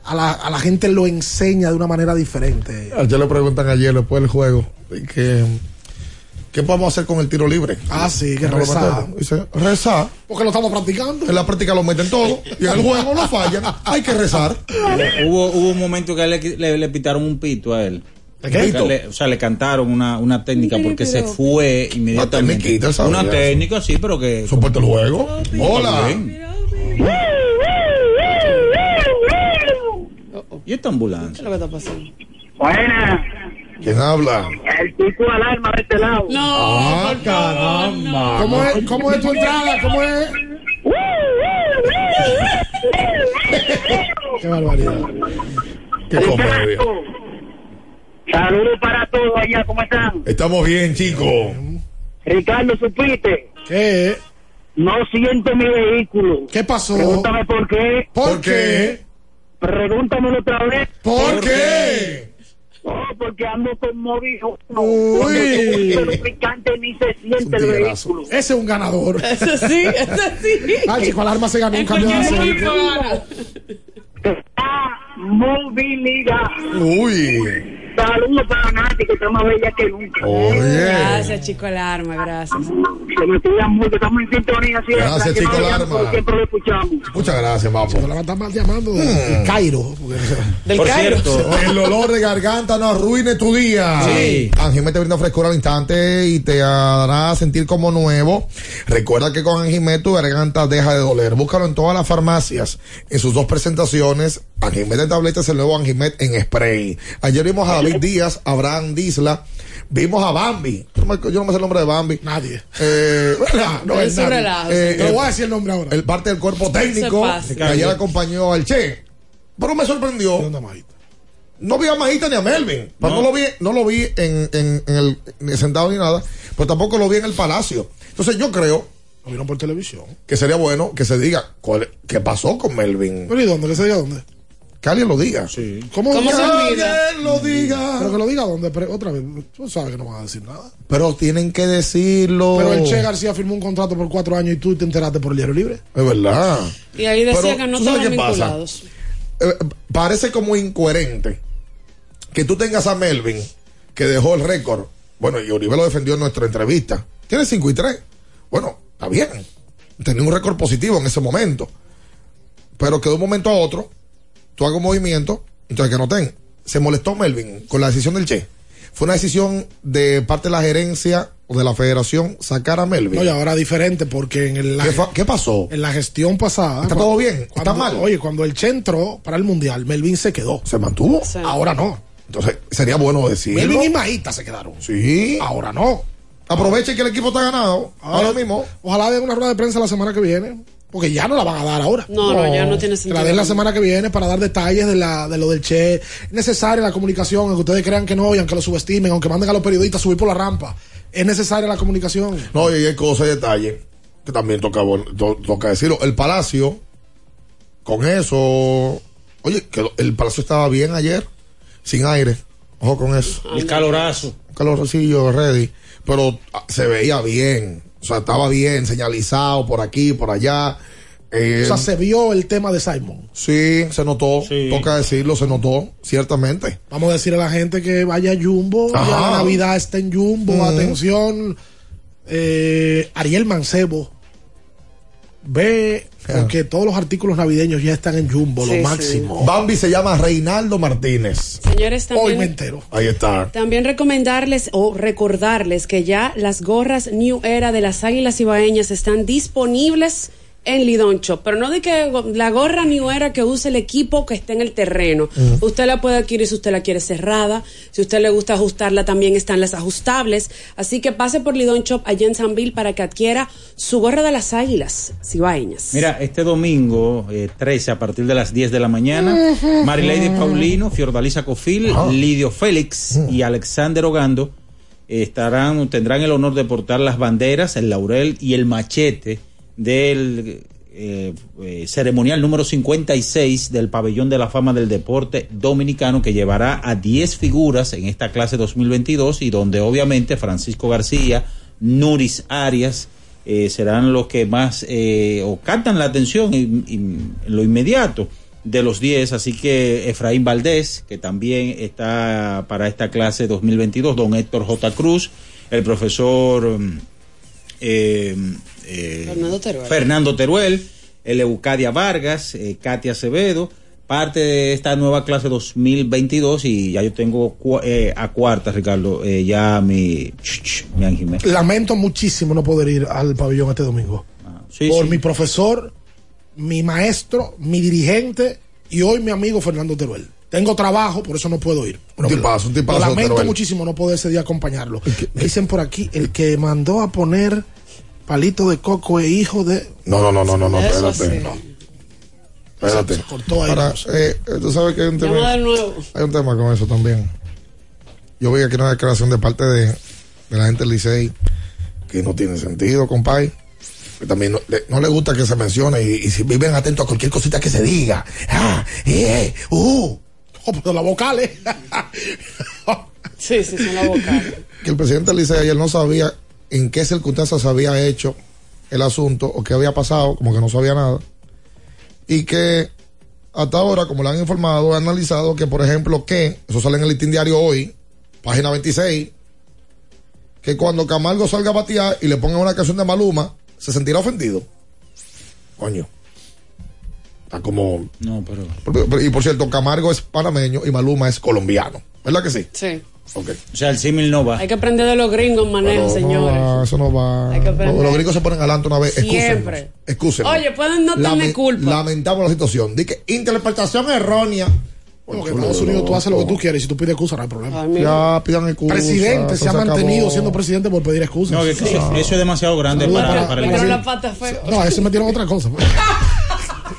a la, a la gente lo enseña de una manera diferente. Che le preguntan ayer después del juego que, ¿qué podemos hacer con el tiro libre? Ah, sí, que No lo rezar. Dice, rezar. Porque lo estamos practicando. En la práctica lo meten todo y en el juego no fallan. Hay que rezar. Hubo, hubo un momento que le, le, le pitaron un pito a él. Le- o sea, le cantaron una, una técnica porque se fue inmediatamente. ¿sabes? Una técnica, sí, pero que. Soporta el juego. Hola. ¿Y esta ambulancia? ¿Qué es lo que está pasando? Buena. ¿Quién habla? El tipo alarma de este lado. No, Ah, por caramba. ¿Cómo es, ¿Cómo es tu entrada? ¿Cómo es? Qué barbaridad. Qué comedia. Saludos para todos allá, ¿cómo están? Estamos bien, chicos. Ricardo, ¿supiste? ¿Qué? No siento mi vehículo. ¿Qué pasó? Pregúntame por qué. ¿Por qué? Pregúntamelo otra vez. ¿Por qué? Oh, porque ando. Uy. Se usa lubricante ni se siente el vehículo. Ese es un ganador. Ese sí, ese sí. Ah, chico, alarma se ganó un En cambio de movilidad. Uy. Saludos para Nati, que está más bella que nunca. Oye. Gracias, chico Alarma, gracias. Se me cuidan mucho, estamos en sintonía siempre. Gracias, Chico Alarma. Siempre lo escuchamos. Muchas gracias, papo. la están mal llamando de, de Cairo. porque- Del Por Cairo. cierto, El olor de garganta no arruine tu día. Sí. Angime te brinda frescura al instante y te hará sentir como nuevo. Recuerda que con Angime tu garganta deja de doler. Búscalo en todas las farmacias. En sus dos presentaciones, Angimet en tabletas, el nuevo Angimet en spray. Ayer vimos a David Díaz, Abraham Disla. Vimos a Bambi. Yo no me- sé el nombre de Bambi. Nadie. Eh. No Es nadie. Eh, eh, voy a decir el nombre ahora. el parte del cuerpo técnico que ayer acompañó al Che. Pero me sorprendió. No vi a Majita ni a Melvin. Pero no, No. lo vi, no lo vi en, en, en el ni sentado ni nada. Pues tampoco lo vi en el palacio. Entonces yo creo Lo vieron por televisión. que sería bueno que se diga cuál- qué pasó con Melvin. ¿Pero y dónde? ¿Que se diga dónde? Que alguien lo diga. ¿Cómo, ¿Cómo que alguien lo diga. Pero que lo diga dónde. Pero otra vez, tú sabes que no van a decir nada. Pero tienen que decirlo. Pero el Che García firmó un contrato por cuatro años y tú te enteraste por el diario libre. Es verdad. Y ahí decía Pero, que no ¿tú sabes estaban vinculados. Eh, parece como incoherente que tú tengas a Melvin que dejó el récord Bueno, y Uribe lo defendió en nuestra entrevista. Tiene 5 y 3. Bueno, está bien. Tenía un récord positivo en ese momento. Pero que de un momento a otro, tú hagas un movimiento, entonces que no ten. Se molestó Melvin con la decisión del Che. Fue una decisión de parte de la gerencia o de la federación sacar a Melvin. No, y ahora diferente porque en el, la- ¿Qué, pasó? en la gestión pasada. ¿Está todo bien? ¿Está cuando- mal? Oye, cuando el Che entró para el Mundial, Melvin se quedó. ¿Se mantuvo? Ahora no. Entonces, sería bueno decirlo. Melvin y Maíta se quedaron. Sí. Ahora no. Aproveche que el equipo está ganado. Ahora mismo. Ojalá den una rueda de prensa la semana que viene. Porque ya no la van a dar ahora. No, no, ya no tiene sentido. la den la semana que viene para dar detalles de, la, de lo del Che. Es necesaria la comunicación, aunque ustedes crean que no, y aunque lo subestimen, aunque manden a los periodistas a subir por la rampa. Es necesaria la comunicación. No, y hay cosas y detalles que también toca, to- toca decirlo. El Palacio, con eso. Oye, que el Palacio estaba bien ayer, sin aire. Ojo con eso. El calorazo. Un calorcillo ready. Pero ah, se veía bien. O sea, estaba bien, señalizado por aquí, por allá. Eh, O sea, se vio el tema de Simon. sí, se notó. Toca decirlo, se notó, ciertamente. Vamos a decir a la gente que vaya a Jumbo. Ya la Navidad está en Jumbo. Atención. Eh, Ariel Mancebo. Ve porque todos los artículos navideños ya están en Jumbo, Sí, lo sí. máximo. Bambi se llama Reinaldo Martínez. Señores, Hoy también. me entero. Ahí está. También recomendarles o recordarles que ya las gorras New Era de las Águilas Ibaeñas están disponibles en Lidón Shop. Pero no de que la gorra New Era que use el equipo que esté en el terreno. Usted la puede adquirir si usted la quiere cerrada. Si usted le gusta ajustarla, también están las ajustables. Así que pase por Lidón Shop allá en Sanville para que adquiera su gorra de las Águilas Ibaeñas. Mira, este domingo eh, 13 a partir de las 10 de la mañana, Ujú. Marilady Paulino, Fiordalisa Cofil, Lidio Félix y Alexander Ogando estarán, tendrán el honor de portar las banderas, el laurel y el machete del eh, eh, ceremonial número 56 del Pabellón de la Fama del Deporte Dominicano que llevará a 10 figuras en esta clase 2022 y donde obviamente Francisco García, Nuris Arias, eh, serán los que más eh, o captan la atención en, lo inmediato de los 10, así que Efraín Valdés, que también está para esta clase 2022, don Héctor J. Cruz, el profesor mm, Fernando Teruel. Fernando Teruel, el Eucadia Vargas, eh, Katia Acevedo, parte de esta nueva clase 2022 y ya yo tengo eh, a cuarta, Ricardo, eh, ya mi, ch, ch, mi Ángel. Lamento muchísimo no poder ir al pabellón este domingo. sí, Por sí. mi profesor, mi maestro, mi dirigente y hoy mi amigo Fernando Teruel. Tengo trabajo, por eso no puedo ir. Un tipazo, un tipazo, Lo lamento muchísimo no poder ese día acompañarlo. Me dicen por aquí, el que mandó a poner palito de coco es hijo de... No, no, no, no, no, no, Eso espérate. sí. No. Espérate. cortó ahí, Ahora, eh, eh, tú sabes que hay un tema. Hay un tema con eso también. Yo vi aquí una declaración de parte de, de la gente del Licey que no tiene sentido, compadre. Que también no le, no le gusta que se mencione y, y si viven atentos a cualquier cosita que se diga. Ah, eh, uh. Oh, pero la vocal, ¿eh? Sí, sí, son las vocales. que el presidente Licey ayer no sabía en qué circunstancias se había hecho el asunto o qué había pasado, como que no sabía nada. Y que hasta ahora, como le han informado, han analizado que, por ejemplo, que, eso sale en el listín diario hoy, página 26, que cuando Camargo salga a batear y le pongan una canción de Maluma, se sentirá ofendido. Coño. Está como... No, pero... Y por cierto, Camargo es panameño y Maluma es colombiano. ¿Verdad que sí? Sí. Ok. O sea, el símil no va. Hay que aprender de los gringos, Manel, no señores. va, eso no va. Hay que aprender. Los, gringos se ponen adelante una vez. Siempre. Excúsenme. Oye, pueden no tener culpa. Lamentamos la situación. Di que interpretación errónea. Bueno, que en Estados Unidos tú haces lo que tú quieres y si tú pides excusa no hay problema. Ya pidan excusa. Presidente eso se ha acabó. mantenido siendo presidente por pedir excusas. No, que eso, eso es demasiado grande Saludos para, para- para el para- la pata fea. No, a ese metieron otra cosa.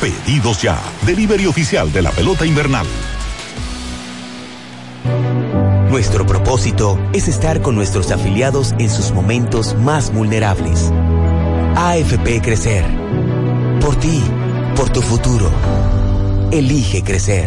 Pedidos ya, delivery oficial de la pelota invernal. Nuestro propósito es estar con nuestros afiliados en sus momentos más vulnerables. AFP Crecer. Por ti, por tu futuro. Elige crecer.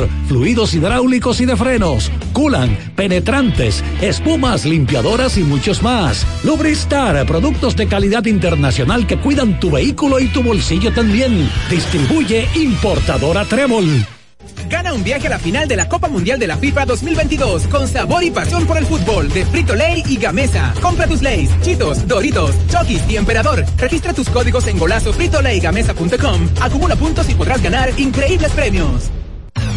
fluidos hidráulicos y de frenos, culan, penetrantes, espumas, limpiadoras y muchos más. Lubristar, productos de calidad internacional que cuidan tu vehículo y tu bolsillo también. Distribuye importadora Trébol. Gana un viaje a la final de la Copa Mundial de la FIFA 2022 con sabor y pasión por el fútbol de Frito Lay y Gamesa. Compra tus Lays, Chitos, Doritos, Chokis y Emperador. Registra tus códigos en golazo fritolaygamesa.com. Acumula puntos y podrás ganar increíbles premios.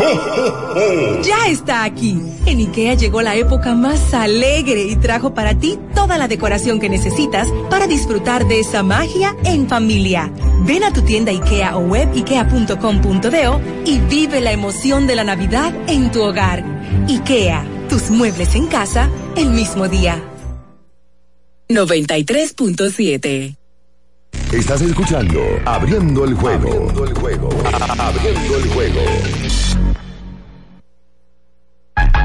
Ya está aquí. En IKEA llegó la época más alegre y trajo para ti toda la decoración que necesitas para disfrutar de esa magia en familia. Ven a tu tienda IKEA o web ikea.com.do y vive la emoción de la Navidad en tu hogar. IKEA, tus muebles en casa el mismo día. 93.7 Estás escuchando Abriendo el juego. Abriendo el juego. Abriendo el juego.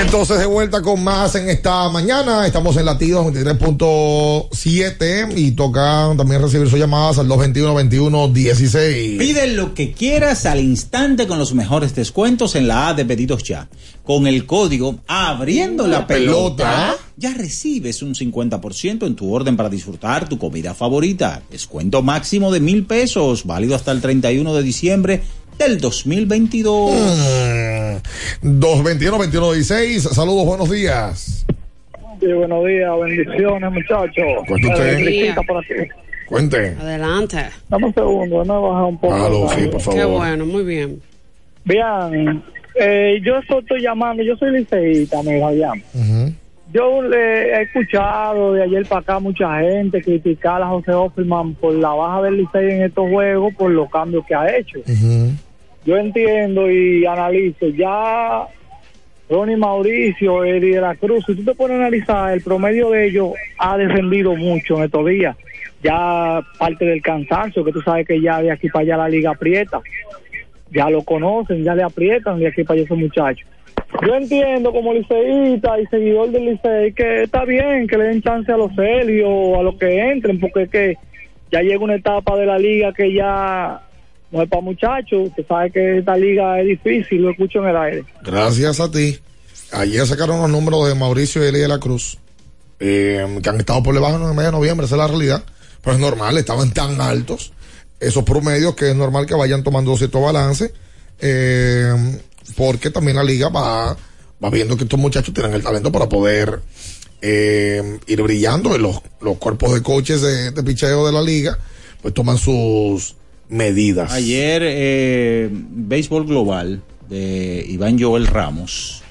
Entonces de vuelta con más en esta mañana. Estamos en latidos 23.7 y toca también recibir sus llamadas al 221-21-16. Pide lo que quieras al instante con los mejores descuentos en la A de Pedidos Ya. Con el código Abriendo la, La pelota, pelota. ya recibes un 50% en tu orden para disfrutar tu comida favorita. Descuento máximo de mil pesos, válido hasta el 31 de diciembre del 2022. Mm. 221-21-16. Saludos, buenos días. Sí, buenos días, bendiciones, muchachos. Cuente usted. Eh, por aquí. Cuente. Adelante. Dame un segundo, no bajar un poco. Aló, sí, por favor. Qué bueno, muy bien. Bien, eh, yo estoy llamando, yo soy liceísta, me Fabián. Yo le he escuchado de ayer para acá mucha gente criticar a José Offerman por la baja del Licey en estos juegos, por los cambios que ha hecho. Yo entiendo y analizo, ya Ronnie Mauricio, Eddie de la Cruz, si tú te pones a analizar, el promedio de ellos ha descendido mucho en estos días. Ya parte del cansancio, que tú sabes que ya de aquí para allá la liga aprieta. Ya lo conocen, ya le aprietan de aquí para allá esos muchachos. Yo entiendo como liceísta y seguidor del licey que está bien que le den chance a los Helios, a los que entren, porque es que ya llega una etapa de la liga que ya no es para muchachos. Usted sabe que esta liga es difícil, lo escucho en el aire. Gracias a ti. Ayer sacaron los números de Mauricio y Eli de la Cruz, eh, que han estado por debajo en el mes de noviembre, esa es la realidad. Pero es normal, estaban tan altos esos promedios que es normal que vayan tomando cierto balance, eh, porque también la liga va, va viendo que estos muchachos tienen el talento para poder eh, ir brillando. Y los, los cuerpos de coaches de, de picheo de la liga, pues toman sus medidas. Ayer, eh, Béisbol Global de Iván Joel Ramos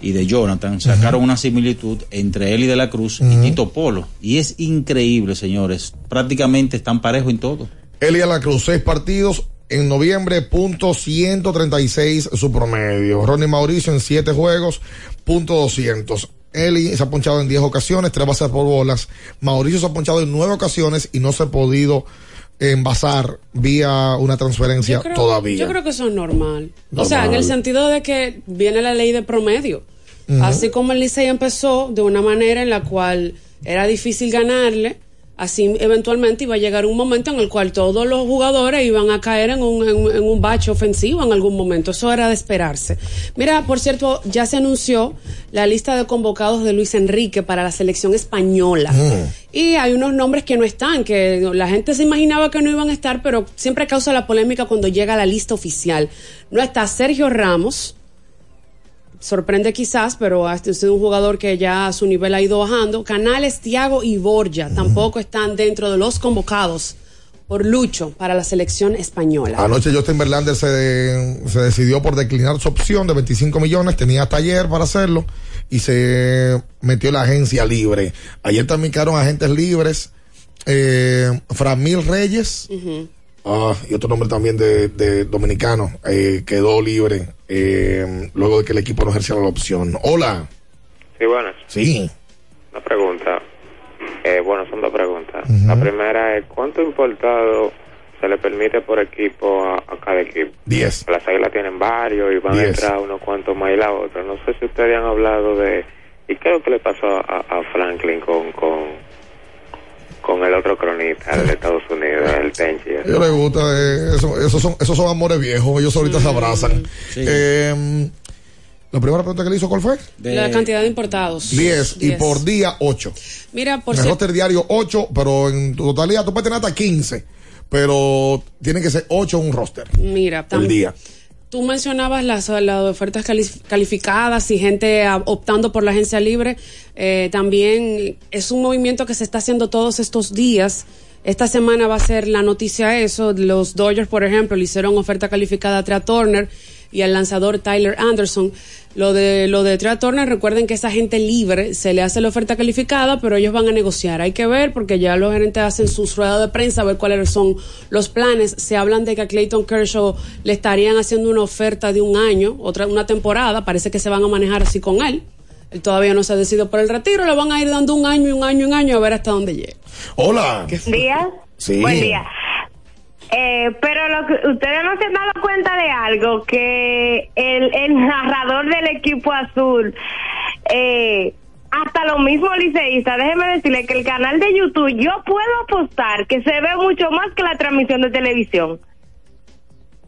y de Jonathan sacaron una similitud entre él y de la Cruz y Tito Polo. Y es increíble, señores. Prácticamente están parejos en todo. Eli de la Cruz, seis partidos en noviembre, punto 136 su promedio. Ronnie Mauricio en siete juegos, punto 200. Eli se ha ponchado en 10 ocasiones, tres bases por bolas. Mauricio se ha ponchado en 9 ocasiones y no se ha podido envasar vía una transferencia Yo creo- todavía. Yo creo que eso es normal. O sea, en el sentido de que viene la ley de promedio. Así como el Licey empezó de una manera en la cual era difícil ganarle, así eventualmente iba a llegar un momento en el cual todos los jugadores iban a caer en un, en, un- en un bache ofensivo en algún momento. Eso era de esperarse. Mira, por cierto, ya se anunció la lista de convocados de Luis Enrique para la selección española. Y hay unos nombres que no están, que la gente se imaginaba que no iban a estar, pero siempre causa la polémica cuando llega la lista oficial. No está Sergio Ramos, sorprende quizás, pero ha sido un jugador que ya su nivel ha ido bajando. Canales, Tiago y Borja tampoco están dentro de los convocados por Lucho para la selección española. Anoche Justin Verlander se, se decidió por declinar su opción de 25 millones, tenía hasta ayer para hacerlo y se metió en la agencia libre. Ayer también quedaron agentes libres, eh, Framil Reyes. Ah, y otro nombre también de, de dominicano, eh, quedó libre eh, luego de que el equipo no ejerciera la opción. Hola. Sí, buenas. Sí. Una pregunta. Eh, bueno, son dos preguntas. La primera es, ¿cuánto importado se le permite por equipo a, a cada equipo? Diez. Las águilas tienen varios y van a entrar unos cuantos más y la otra. No sé si ustedes han hablado de... ¿Y qué es lo que le pasó a, a Franklin con, con, con el otro cronista el de Estados Unidos, el Tenchi? A ellos les gusta, eh, eso, esos, son, esos son amores viejos, ellos ahorita se abrazan. Eh, la primera pregunta que le hizo, ¿cuál fue? La cantidad de importados. 10 y Diez. por día 8. Mira, por en el cierto, roster diario 8, pero en tu totalidad tú puedes tener hasta 15, pero tiene que ser 8 en un roster mira, el tam- día. Tú mencionabas las, las ofertas cali- calificadas y gente optando por la agencia libre. Eh, también es un movimiento que se está haciendo todos estos días. Esta semana va a ser la noticia eso. Los Dodgers, por ejemplo, le hicieron oferta calificada a Trea Turner y al lanzador Tyler Anderson. Lo de, lo de Trea Turner, recuerden que esa gente libre se le hace la oferta calificada, pero ellos van a negociar. Hay que ver, porque ya los gerentes hacen sus ruedas de prensa, a ver cuáles son los planes. Se hablan de que a Clayton Kershaw le estarían haciendo una oferta de un año, otra, una temporada. Parece que se van a manejar así con él. Él todavía no se ha decidido por el retiro, le van a ir dando un año y un año y un año a ver hasta dónde llega. Hola. Día. Sí. Buen día. Eh, pero lo que, ustedes no se han dado cuenta de algo, que el, narrador del equipo azul, eh, hasta lo mismo liceísta, déjeme decirle que el canal de YouTube, yo puedo apostar que se ve mucho más que la transmisión de televisión.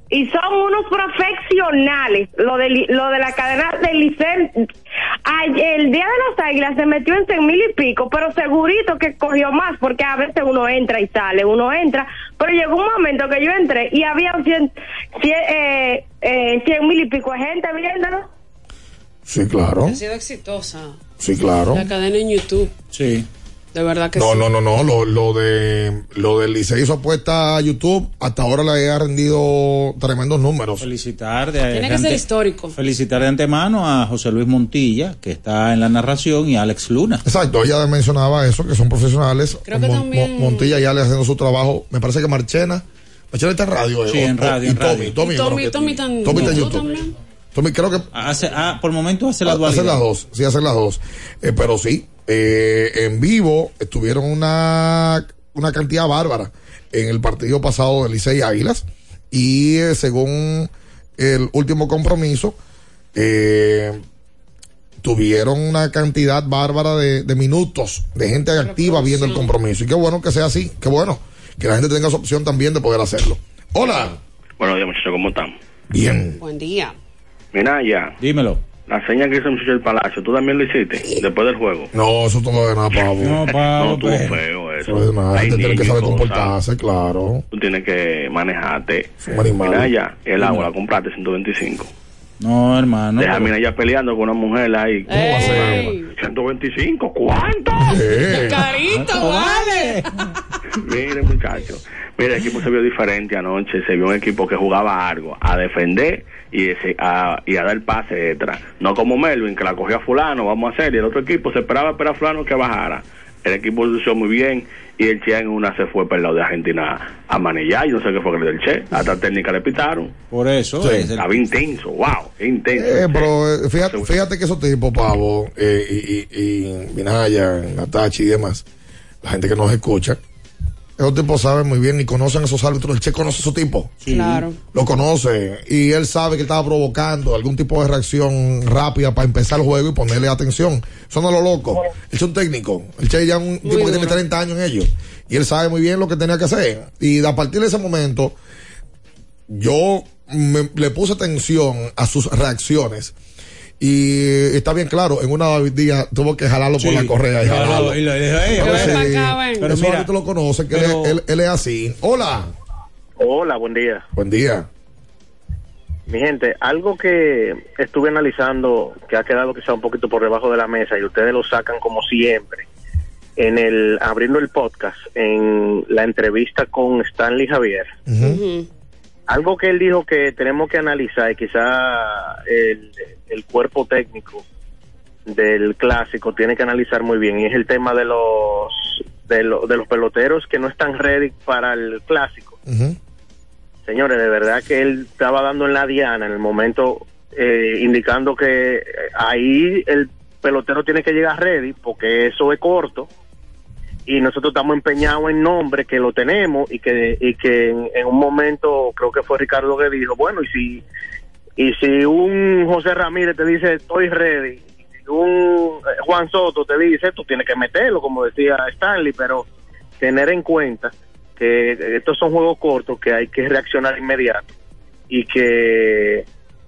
Y son unos profesionales, lo de, li- lo de la cadena de Licen. Ay, El día de las águilas se metió en 100 mil y pico, pero segurito que cogió más, porque a veces uno entra y sale, uno entra. Pero llegó un momento que yo entré y había 100 eh, eh, 100 mil y pico de gente viéndolo. Sí, claro. Ha sido exitosa. Sí, claro. La cadena en YouTube. Sí. De verdad que No, sí. no, no, no. Lo, lo de lo del Licey hizo apuesta a YouTube. Hasta ahora le ha rendido tremendos números. Felicitar de, Tiene que de ser ante- histórico. Felicitar de antemano a José Luis Montilla, que está en la narración, y a Alex Luna. Exacto, ella mencionaba eso, que son profesionales. Creo que Mon- también- Mon- Montilla ya le haciendo su trabajo. Me parece que Marchena. Marchena está en radio. eh, Sí, o- en o- radio, Y en Tommy, radio. Tommy, Y Tommy, que- Tommy tan- Tommy está en ¿tú YouTube. también? Tommy, creo que. Hace, ah, por momento hace la dualidad. Hacen las dos, sí, hacen las dos. Eh, pero sí, eh, en vivo estuvieron una, una cantidad bárbara en el partido pasado de Licey Águilas. Y eh, según el último compromiso, eh, tuvieron una cantidad bárbara de, de minutos de gente activa viendo el compromiso. Y qué bueno que sea así, qué bueno que la gente tenga esa opción también de poder hacerlo. Hola. Buenos días, muchachos, ¿cómo están? Bien. Buen día. Mira, ya. Dímelo. La seña que hizo el muchacho del palacio, ¿tú también lo hiciste después del juego? No, eso todo de nada, Pablo. No, No, estuvo feo eso. Eso es nada, la Hay gente tiene que saber comportarse, claro. Tú tienes que manejarte. animal. Mira, ya. El agua la compraste 125. No, hermano. Deja a mira ya peleando con una mujer ahí. ¿Cómo va a ser? 125, ¿cuánto? Carito, vale. Mire, muchacho. Mire, el equipo se vio diferente anoche. Se vio un equipo que jugaba algo, a defender y, ese- a, y a dar pase extra. No como Melvin, que la cogió a Fulano, vamos a hacer. Y el otro equipo se esperaba esperar a Fulano que bajara. El equipo lució muy bien y el Che en una se fue para el lado de Argentina a manillar, yo no sé qué fue que le dio el Che, hasta técnica le pitaron. Por eso. Sí. es el- Estaba intenso, wow, qué intenso. Eh, pero eh, fíjate, fíjate que esos tipos, Pavo, eh, y, y, y Minaya, Natachi y demás, la gente que nos escucha, esos tipos saben muy bien y conocen esos árbitros. El Che conoce a esos tipos. Claro. Lo conoce y él sabe que estaba provocando algún tipo de reacción rápida para empezar el juego y ponerle atención. Eso no es lo loco. Él es un técnico. El Che ya es un tipo que tiene 30 años en ello. Y él sabe muy bien lo que tenía que hacer. Y a partir de ese momento, yo me- le puse atención a sus reacciones. Y está bien claro, en una día tuvo que jalarlo por la correa y jalarlo. y le dijo, "Ey, Pero sí, pa' acá, ven". Pero Pero mira, tú lo conoces, que pero- él, él es así. Hola, Hola, buen día. buen día. Mi gente, algo que estuve analizando que ha quedado quizá un poquito por debajo de la mesa y ustedes lo sacan como siempre en el abriendo el podcast en la entrevista con Stanley Javier. Algo que él dijo que tenemos que analizar y quizá el, el cuerpo técnico del clásico tiene que analizar muy bien y es el tema de los de, lo- de los peloteros que no están ready para el clásico. Señores, de verdad que él estaba dando en la diana en el momento eh, indicando que eh, ahí el pelotero tiene que llegar ready porque eso es corto y nosotros estamos empeñados en nombre que lo tenemos y que y que en, en un momento creo que fue Ricardo que dijo bueno y si y si un José Ramírez te dice estoy ready y un eh, Juan Soto te dice tú tienes que meterlo como decía Stanley pero tener en cuenta que estos son juegos cortos que hay que reaccionar inmediato y que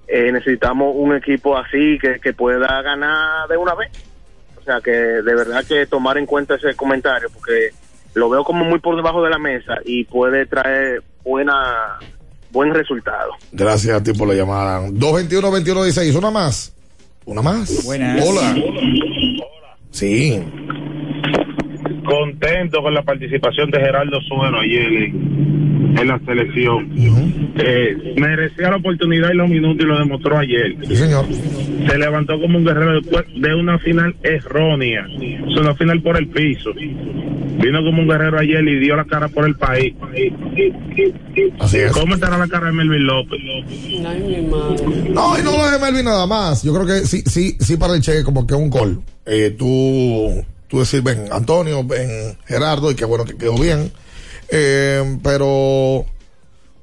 eh, necesitamos un equipo así que, que pueda ganar de una vez. O sea que de verdad que tomar en cuenta ese comentario porque lo veo como muy por debajo de la mesa y puede traer buena buen resultado. Gracias a ti por la llamada. 221-2116, una más. Una más. Buenas. Hola. Sí. contento con la participación de Gerardo Suero ayer en, en la selección. Eh, merecía la oportunidad y los minutos y lo demostró ayer. Sí, señor. Se levantó como un guerrero después de una final errónea. Es una final por el piso. Vino como un guerrero ayer y dio la cara por el país. Así es. ¿Cómo estará la cara de Melvin López? Ay, mi madre. No, y no lo de Melvin nada más. Yo creo que sí, sí, sí para el Che como que un gol. Eh, tú, tú decir, ven, Antonio, ven, Gerardo, y qué bueno que quedó bien. Eh, pero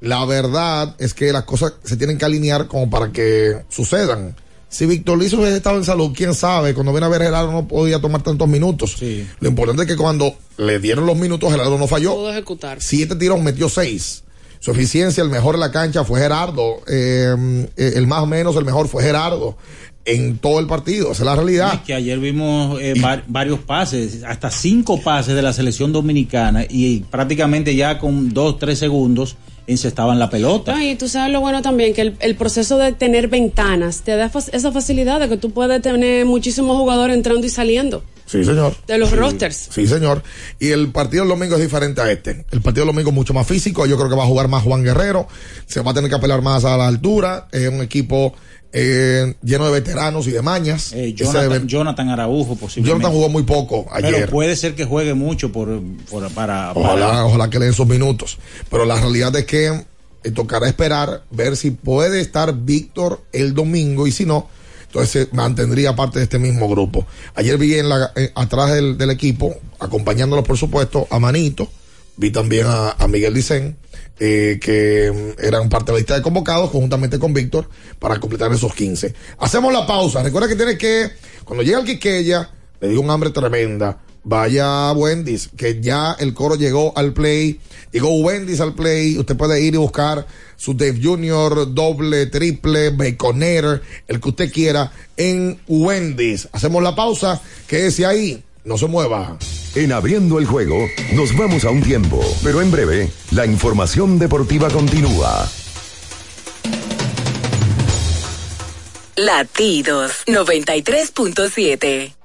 la verdad es que las cosas se tienen que alinear como para que sucedan. Si Víctor Liz hubiese estado en salud, quién sabe, cuando viene a ver Gerardo no podía tomar tantos minutos. Lo importante es que cuando le dieron los minutos, Gerardo no falló. Pudo ejecutar. Siete tiros, metió seis. Su eficiencia, el mejor en la cancha fue Gerardo. Eh, eh, el más o menos, el mejor fue Gerardo. En todo el partido, esa es la realidad. Es que ayer vimos eh, va- varios pases, hasta cinco pases de la selección dominicana y prácticamente ya con dos, tres segundos encestaban la pelota. Y tú sabes lo bueno también, que el, el proceso de tener ventanas te da esa facilidad de que tú puedes tener muchísimos jugadores entrando y saliendo Sí, señor. de los Sí. rosters. Sí, señor. Y el partido del domingo es diferente a este. El partido del domingo es mucho más físico. Yo creo que va a jugar más Juan Guerrero. Se va a tener que apelar más a la altura. Es un equipo eh, lleno de veteranos y de mañas. Eh, Jonathan, de- Jonathan Araujo posiblemente. Jonathan jugó muy poco ayer. Pero puede ser que juegue mucho por, por- para, Ojalá, para- ojalá que le den sus minutos. Pero la realidad es que eh, tocará esperar, ver si puede estar Víctor el domingo y si no, entonces mantendría parte de este mismo grupo. Ayer vi en la, eh, atrás del, equipo, acompañándolo por supuesto, a Manito, vi también a, Miguel Dicen, eh, que mm, eran parte de la lista de convocados conjuntamente con Víctor para completar esos 15. Hacemos la pausa. Recuerda que tiene que, cuando llega el Quiqueya, le dio un hambre tremenda. Vaya a Wendy's, que ya el coro llegó al play. Llegó Wendy's al play. Usted puede ir y buscar su Dave Junior, doble, triple, baconator, el que usted quiera, en Wendy's. Hacemos la pausa. Quédese ahí. No se mueva. En abriendo el juego, nos vamos a un tiempo, pero en breve, la información deportiva continúa. Latidos 93.7.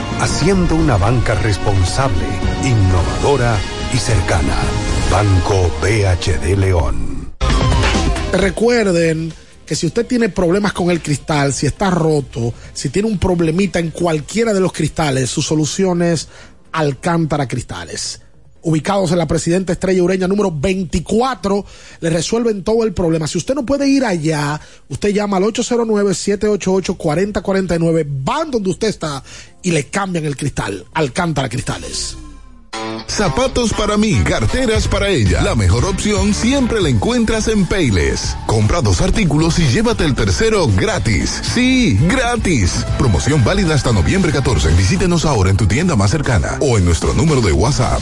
haciendo una banca responsable, innovadora y cercana. Banco BHD León. Recuerden que si usted tiene problemas con el cristal, si está roto, si tiene un problemita en cualquiera de los cristales, su solución es Alcántara Cristales. Ubicados en la Presidenta Estrella Ureña número 24, le resuelven todo el problema. Si usted no puede ir allá, usted llama al 809-788-4049, van donde usted está y le cambian el cristal. Alcántara Cristales. Zapatos para mí, carteras para ella. La mejor opción siempre la encuentras en Payless. Compra dos artículos y llévate el tercero gratis. Sí, gratis. Promoción válida hasta noviembre 14. Visítenos ahora en tu tienda más cercana o en nuestro número de WhatsApp.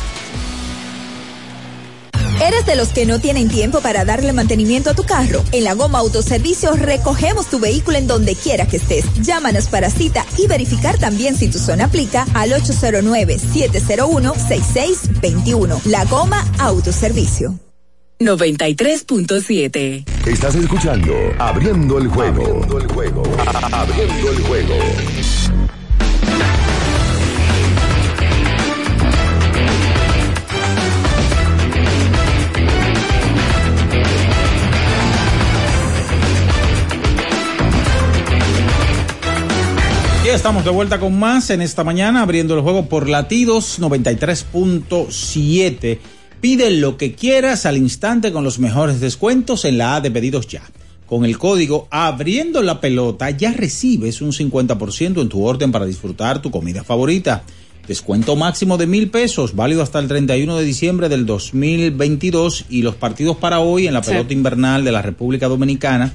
¿Eres de los que no tienen tiempo para darle mantenimiento a tu carro? En la Goma Autoservicio recogemos tu vehículo en donde quiera que estés. Llámanos para cita y verificar también si tu zona aplica al 809-701-6621. La Goma Autoservicio. 93.7. Estás escuchando Abriendo el juego. Abriendo el juego. Abriendo el juego. Ya estamos de vuelta con más en esta mañana, abriendo el juego por latidos 93.7. Pide lo que quieras al instante con los mejores descuentos en la A de pedidos ya. Con el código abriendo la pelota ya recibes un 50% en tu orden para disfrutar tu comida favorita. Descuento máximo de mil pesos, válido hasta el 31 de diciembre del 2022 y los partidos para hoy en la Sí. pelota invernal de la República Dominicana.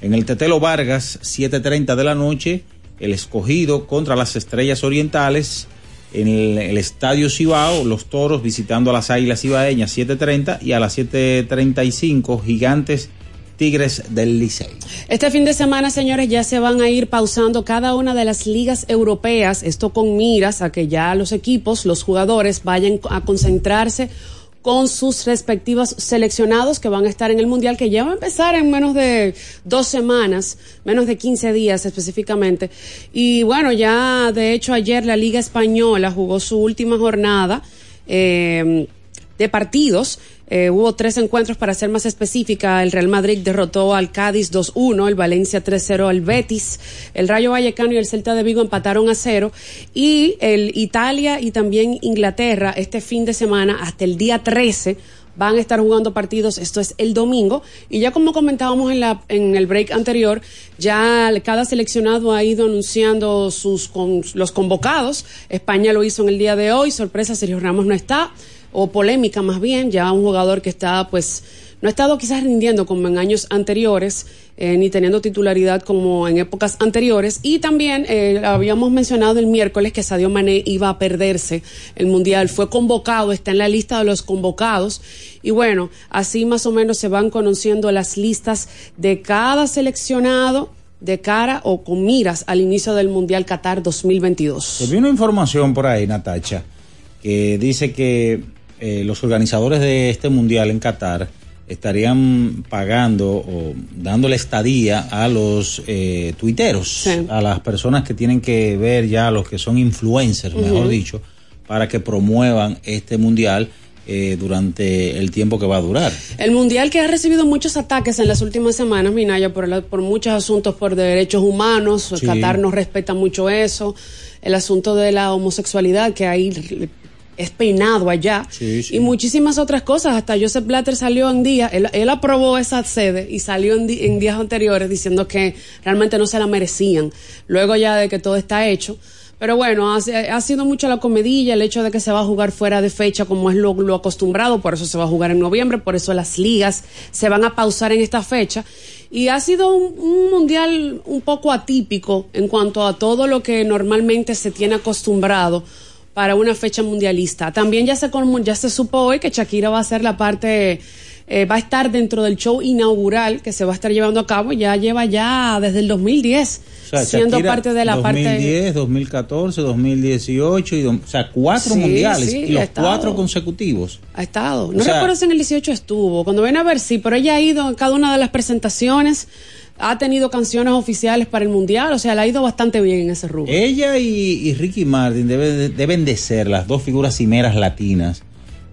En el Tetelo Vargas, 7.30 de la noche, el escogido contra las Estrellas Orientales. En el, Estadio Cibao, los Toros visitando a las Águilas Cibaeñas, 7.30 y a las 7.35, Gigantes Tigres del Licey. Este fin de semana, señores, ya se van a ir pausando cada una de las ligas europeas, esto con miras a que ya los equipos, los jugadores vayan a concentrarse con sus respectivos seleccionados que van a estar en el Mundial, que ya va a empezar en menos de dos semanas, menos de 15 días específicamente. Y bueno, ya de hecho ayer la Liga Española jugó su última jornada. eh, de partidos. Eh, hubo tres encuentros para ser más específica. El Real Madrid derrotó al Cádiz 2-1, el Valencia 3-0 al Betis, el Rayo Vallecano y el Celta de Vigo empataron a cero. Y el Italia y también Inglaterra este fin de semana hasta el día 13 van a estar jugando partidos, esto es el domingo, y ya como comentábamos en, la, en el break anterior, ya cada seleccionado ha ido anunciando sus con, los convocados, España lo hizo en el día de hoy, sorpresa, Sergio Ramos no está, o polémica más bien, ya un jugador que está pues no ha estado quizás rindiendo como en años anteriores, eh, ni teniendo titularidad como en épocas anteriores. Y también eh, habíamos mencionado el miércoles que Sadio Mané iba a perderse el Mundial. Fue convocado, está en la lista de los convocados. Y bueno, así más o menos se van conociendo las listas de cada seleccionado de cara o con miras al inicio del Mundial Qatar 2022. Se vio una información por ahí, Natacha, que dice que eh, los organizadores de este Mundial en Qatar estarían pagando o dándole estadía a los eh, tuiteros, a las personas que tienen que ver ya, los que son influencers, mejor dicho, para que promuevan este Mundial eh, durante el tiempo que va a durar. El mundial que ha recibido muchos ataques en las últimas semanas, Minaya, por, la- por muchos asuntos por derechos humanos. Sí. Qatar no respeta mucho eso. El asunto de la homosexualidad que ahí es peinado allá. Sí, sí. Y muchísimas otras cosas. Hasta Joseph Blatter salió en día, él, él aprobó esa sede y salió en, días anteriores diciendo que realmente no se la merecían. Luego ya de que todo está hecho. Pero bueno, ha, ha sido mucho la comedilla, el hecho de que se va a jugar fuera de fecha como es lo, lo acostumbrado, por eso se va a jugar en noviembre, por eso las ligas se van a pausar en esta fecha. Y ha sido un, un mundial un poco atípico en cuanto a todo lo que normalmente se tiene acostumbrado para una fecha mundialista. También ya se, ya se supo hoy que Shakira va a ser la parte, eh, va a estar dentro del show inaugural que se va a estar llevando a cabo. Ya lleva ya desde el 2010 O sea, siendo Shakira, parte de la 2010, 2014, 2018, y, o sea, cuatro Sí, mundiales sí, y los estado. cuatro consecutivos. parte. Ha estado. No O sea- recuerdo si en el 18 estuvo. Cuando ven a ver, sí, pero ella ha ido en cada una de las presentaciones. Ha tenido canciones oficiales para el mundial. O sea, le ha ido bastante bien en ese rubro. Ella y, y Ricky Martin debe de- deben de ser las dos figuras cimeras latinas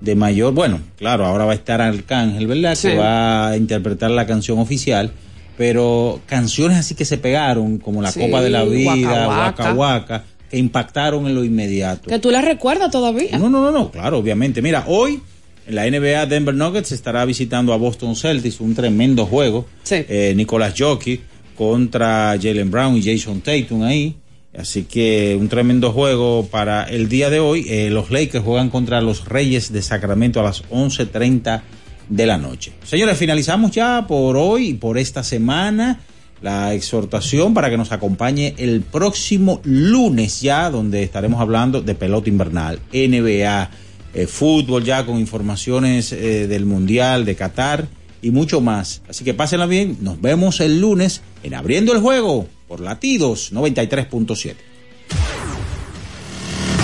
de mayor. Bueno, claro, ahora va a estar Arcángel, ¿verdad? Sí. Que va a interpretar la canción oficial. Pero canciones así que se pegaron, como La Sí, Copa de la Vida, Waka Waka. Que impactaron en lo inmediato. Que tú la recuerdas todavía. No, no, no, no, claro, obviamente. Mira, hoy en la NBA Denver Nuggets estará visitando a Boston Celtics, un tremendo juego. Eh, Nicolás Jockey contra Jalen Brown y Jason Tatum ahí. Así que un tremendo juego para el día de hoy. Eh, los Lakers juegan contra los Reyes de Sacramento a las 11.30 de la noche. Señores, finalizamos ya por hoy y por esta semana la exhortación para que nos acompañe el próximo lunes ya, donde estaremos hablando de pelota invernal, NBA, eh, fútbol ya con informaciones eh, del Mundial, de Qatar y mucho más. Así que pásenla bien, nos vemos el lunes en Abriendo el Juego por Latidos 93.7.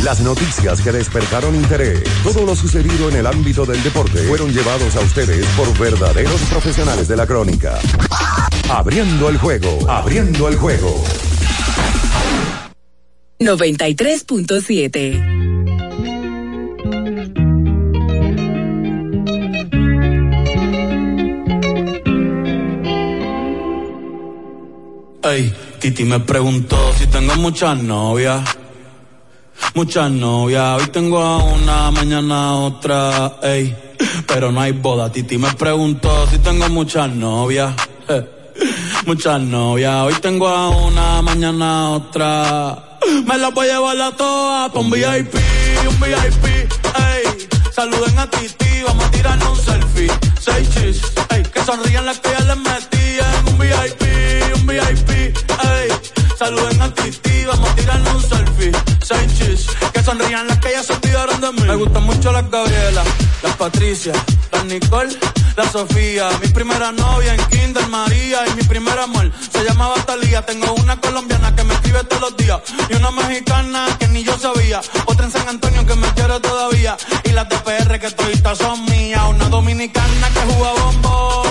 Las noticias que despertaron interés, todo lo sucedido en el ámbito del deporte, fueron llevados a ustedes por verdaderos profesionales de la crónica. Abriendo el juego, abriendo el juego. 93.7. Ey, Titi me preguntó si tengo muchas novias. Muchas novias, hoy tengo a una, mañana a otra, ey. Pero no hay boda, Titi me preguntó si tengo muchas novias. eh. Muchas novias, hoy tengo a una, mañana a otra. Me las voy a llevar a todas pa' un VIP, un VIP, ey. Saluden a Titi, vamos a tirarnos un selfie. Seis chis, ey. Que sonrían las que ya les metí en un VIP, un VIP, ey. Saluden a Titi, vamos a tirarnos un selfie. Seis chis, que sonrían las que ya se olvidaron de mí. Me gustan mucho las Gabriela, las Patricia, las Nicole, la Sofía. Mi primera novia en Kinder María y mi primer amor se llamaba Talía. Tengo una colombiana que me escribe todos los días y una mexicana que ni yo sabía. Otra en San Antonio que me quiere todavía y las de PR que toditas son mías. Una dominicana que juega bombón,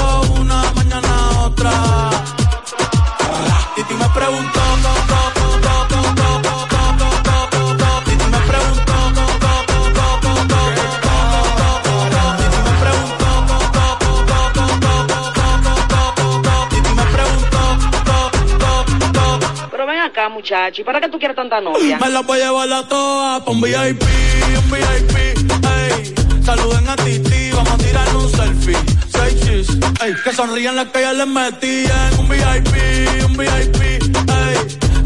muchacho. ¿Y para qué tú quieres tanta novia? Me la voy a llevar a toa un VIP, un VIP, ey. Saluden a Titi, vamos a tirar un selfie. Seis chis, ey. Que sonrían las que ya les metían. Un VIP, un VIP, ey.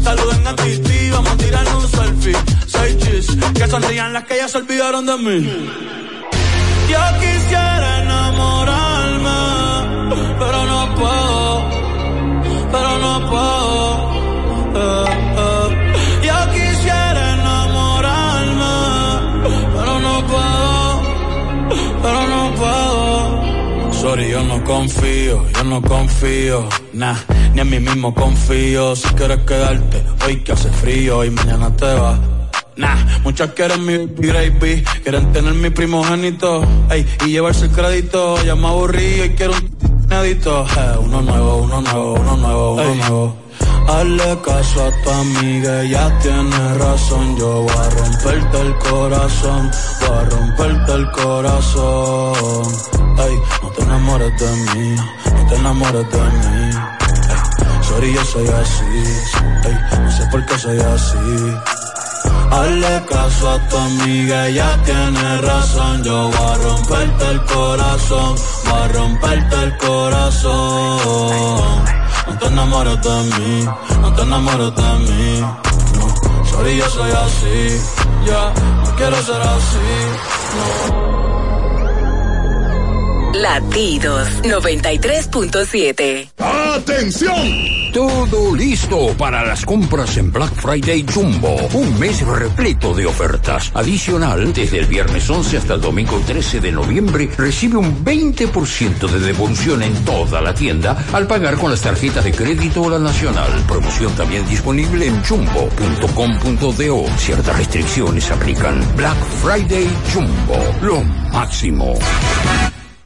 Saluden a Titi, vamos a tirar un selfie. Seis chis, que sonrían las que ya se olvidaron de mí. Yo quisiera enamorarme, pero no puedo, pero no puedo. Pero no puedo. Sorry, yo no confío, yo no confío, nah, ni en mí mismo confío. Si quieres quedarte, hoy que hace frío y mañana te vas. Nah, muchas quieren mi baby, quieren tener mi primogénito, ey, y llevarse el crédito. Ya me aburrí y quiero un edito. Eh, uno nuevo, uno nuevo, uno nuevo, uno nuevo. Hazle caso a tu amiga, ella tiene razón. Yo voy a romperte el corazón, voy a romperte el corazón. Ey, no te enamores de mí, no te enamores de mí. Ey, sorry, yo soy así, ey, no sé por qué soy así. Hazle caso a tu amiga, ella tiene razón. Yo voy a romperte el corazón, voy a romperte el corazón. No te enamores de mí, no te enamores de mí. No, sorry, yo soy así, ya, no quiero ser así. Latidos 93.7. ¡Atención! Todo listo para las compras en Black Friday Jumbo. Un mes repleto de ofertas. Adicional, desde el viernes 11 hasta el domingo 13 de noviembre, recibe un 20% de devolución en toda la tienda al pagar con las tarjetas de crédito o la nacional. Promoción también disponible en jumbo.com.do. Ciertas restricciones aplican. Black Friday Jumbo. Lo máximo.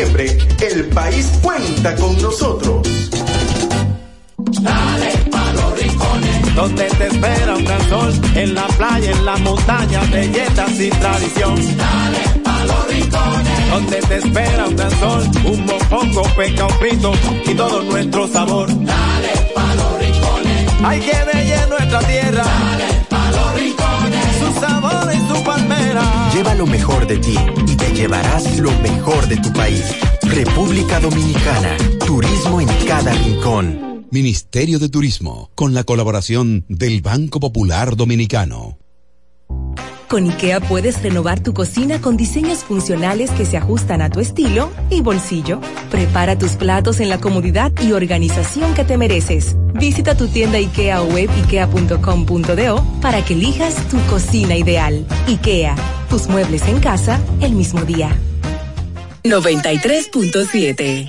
23 de noviembre, el país cuenta con nosotros. Dale pa' los rincones. donde te espera un gran sol, en la playa, en la montaña, belletas y tradición. Dale pa' los rincones. Donde te espera un gran sol, un mopongo, peca, un frito y todo nuestro sabor. Dale pa' los rincones. Hay que bella nuestra tierra. Dale Lleva lo mejor de ti y te llevarás lo mejor de tu país. República Dominicana. Turismo en cada rincón. Ministerio de Turismo, con la colaboración del Banco Popular Dominicano. Con IKEA puedes renovar tu cocina con diseños funcionales que se ajustan a tu estilo y bolsillo. Prepara tus platos en la comodidad y organización que te mereces. Visita tu tienda IKEA o web ikea.com.do para que elijas tu cocina ideal. IKEA, tus muebles en casa el mismo día. 93.7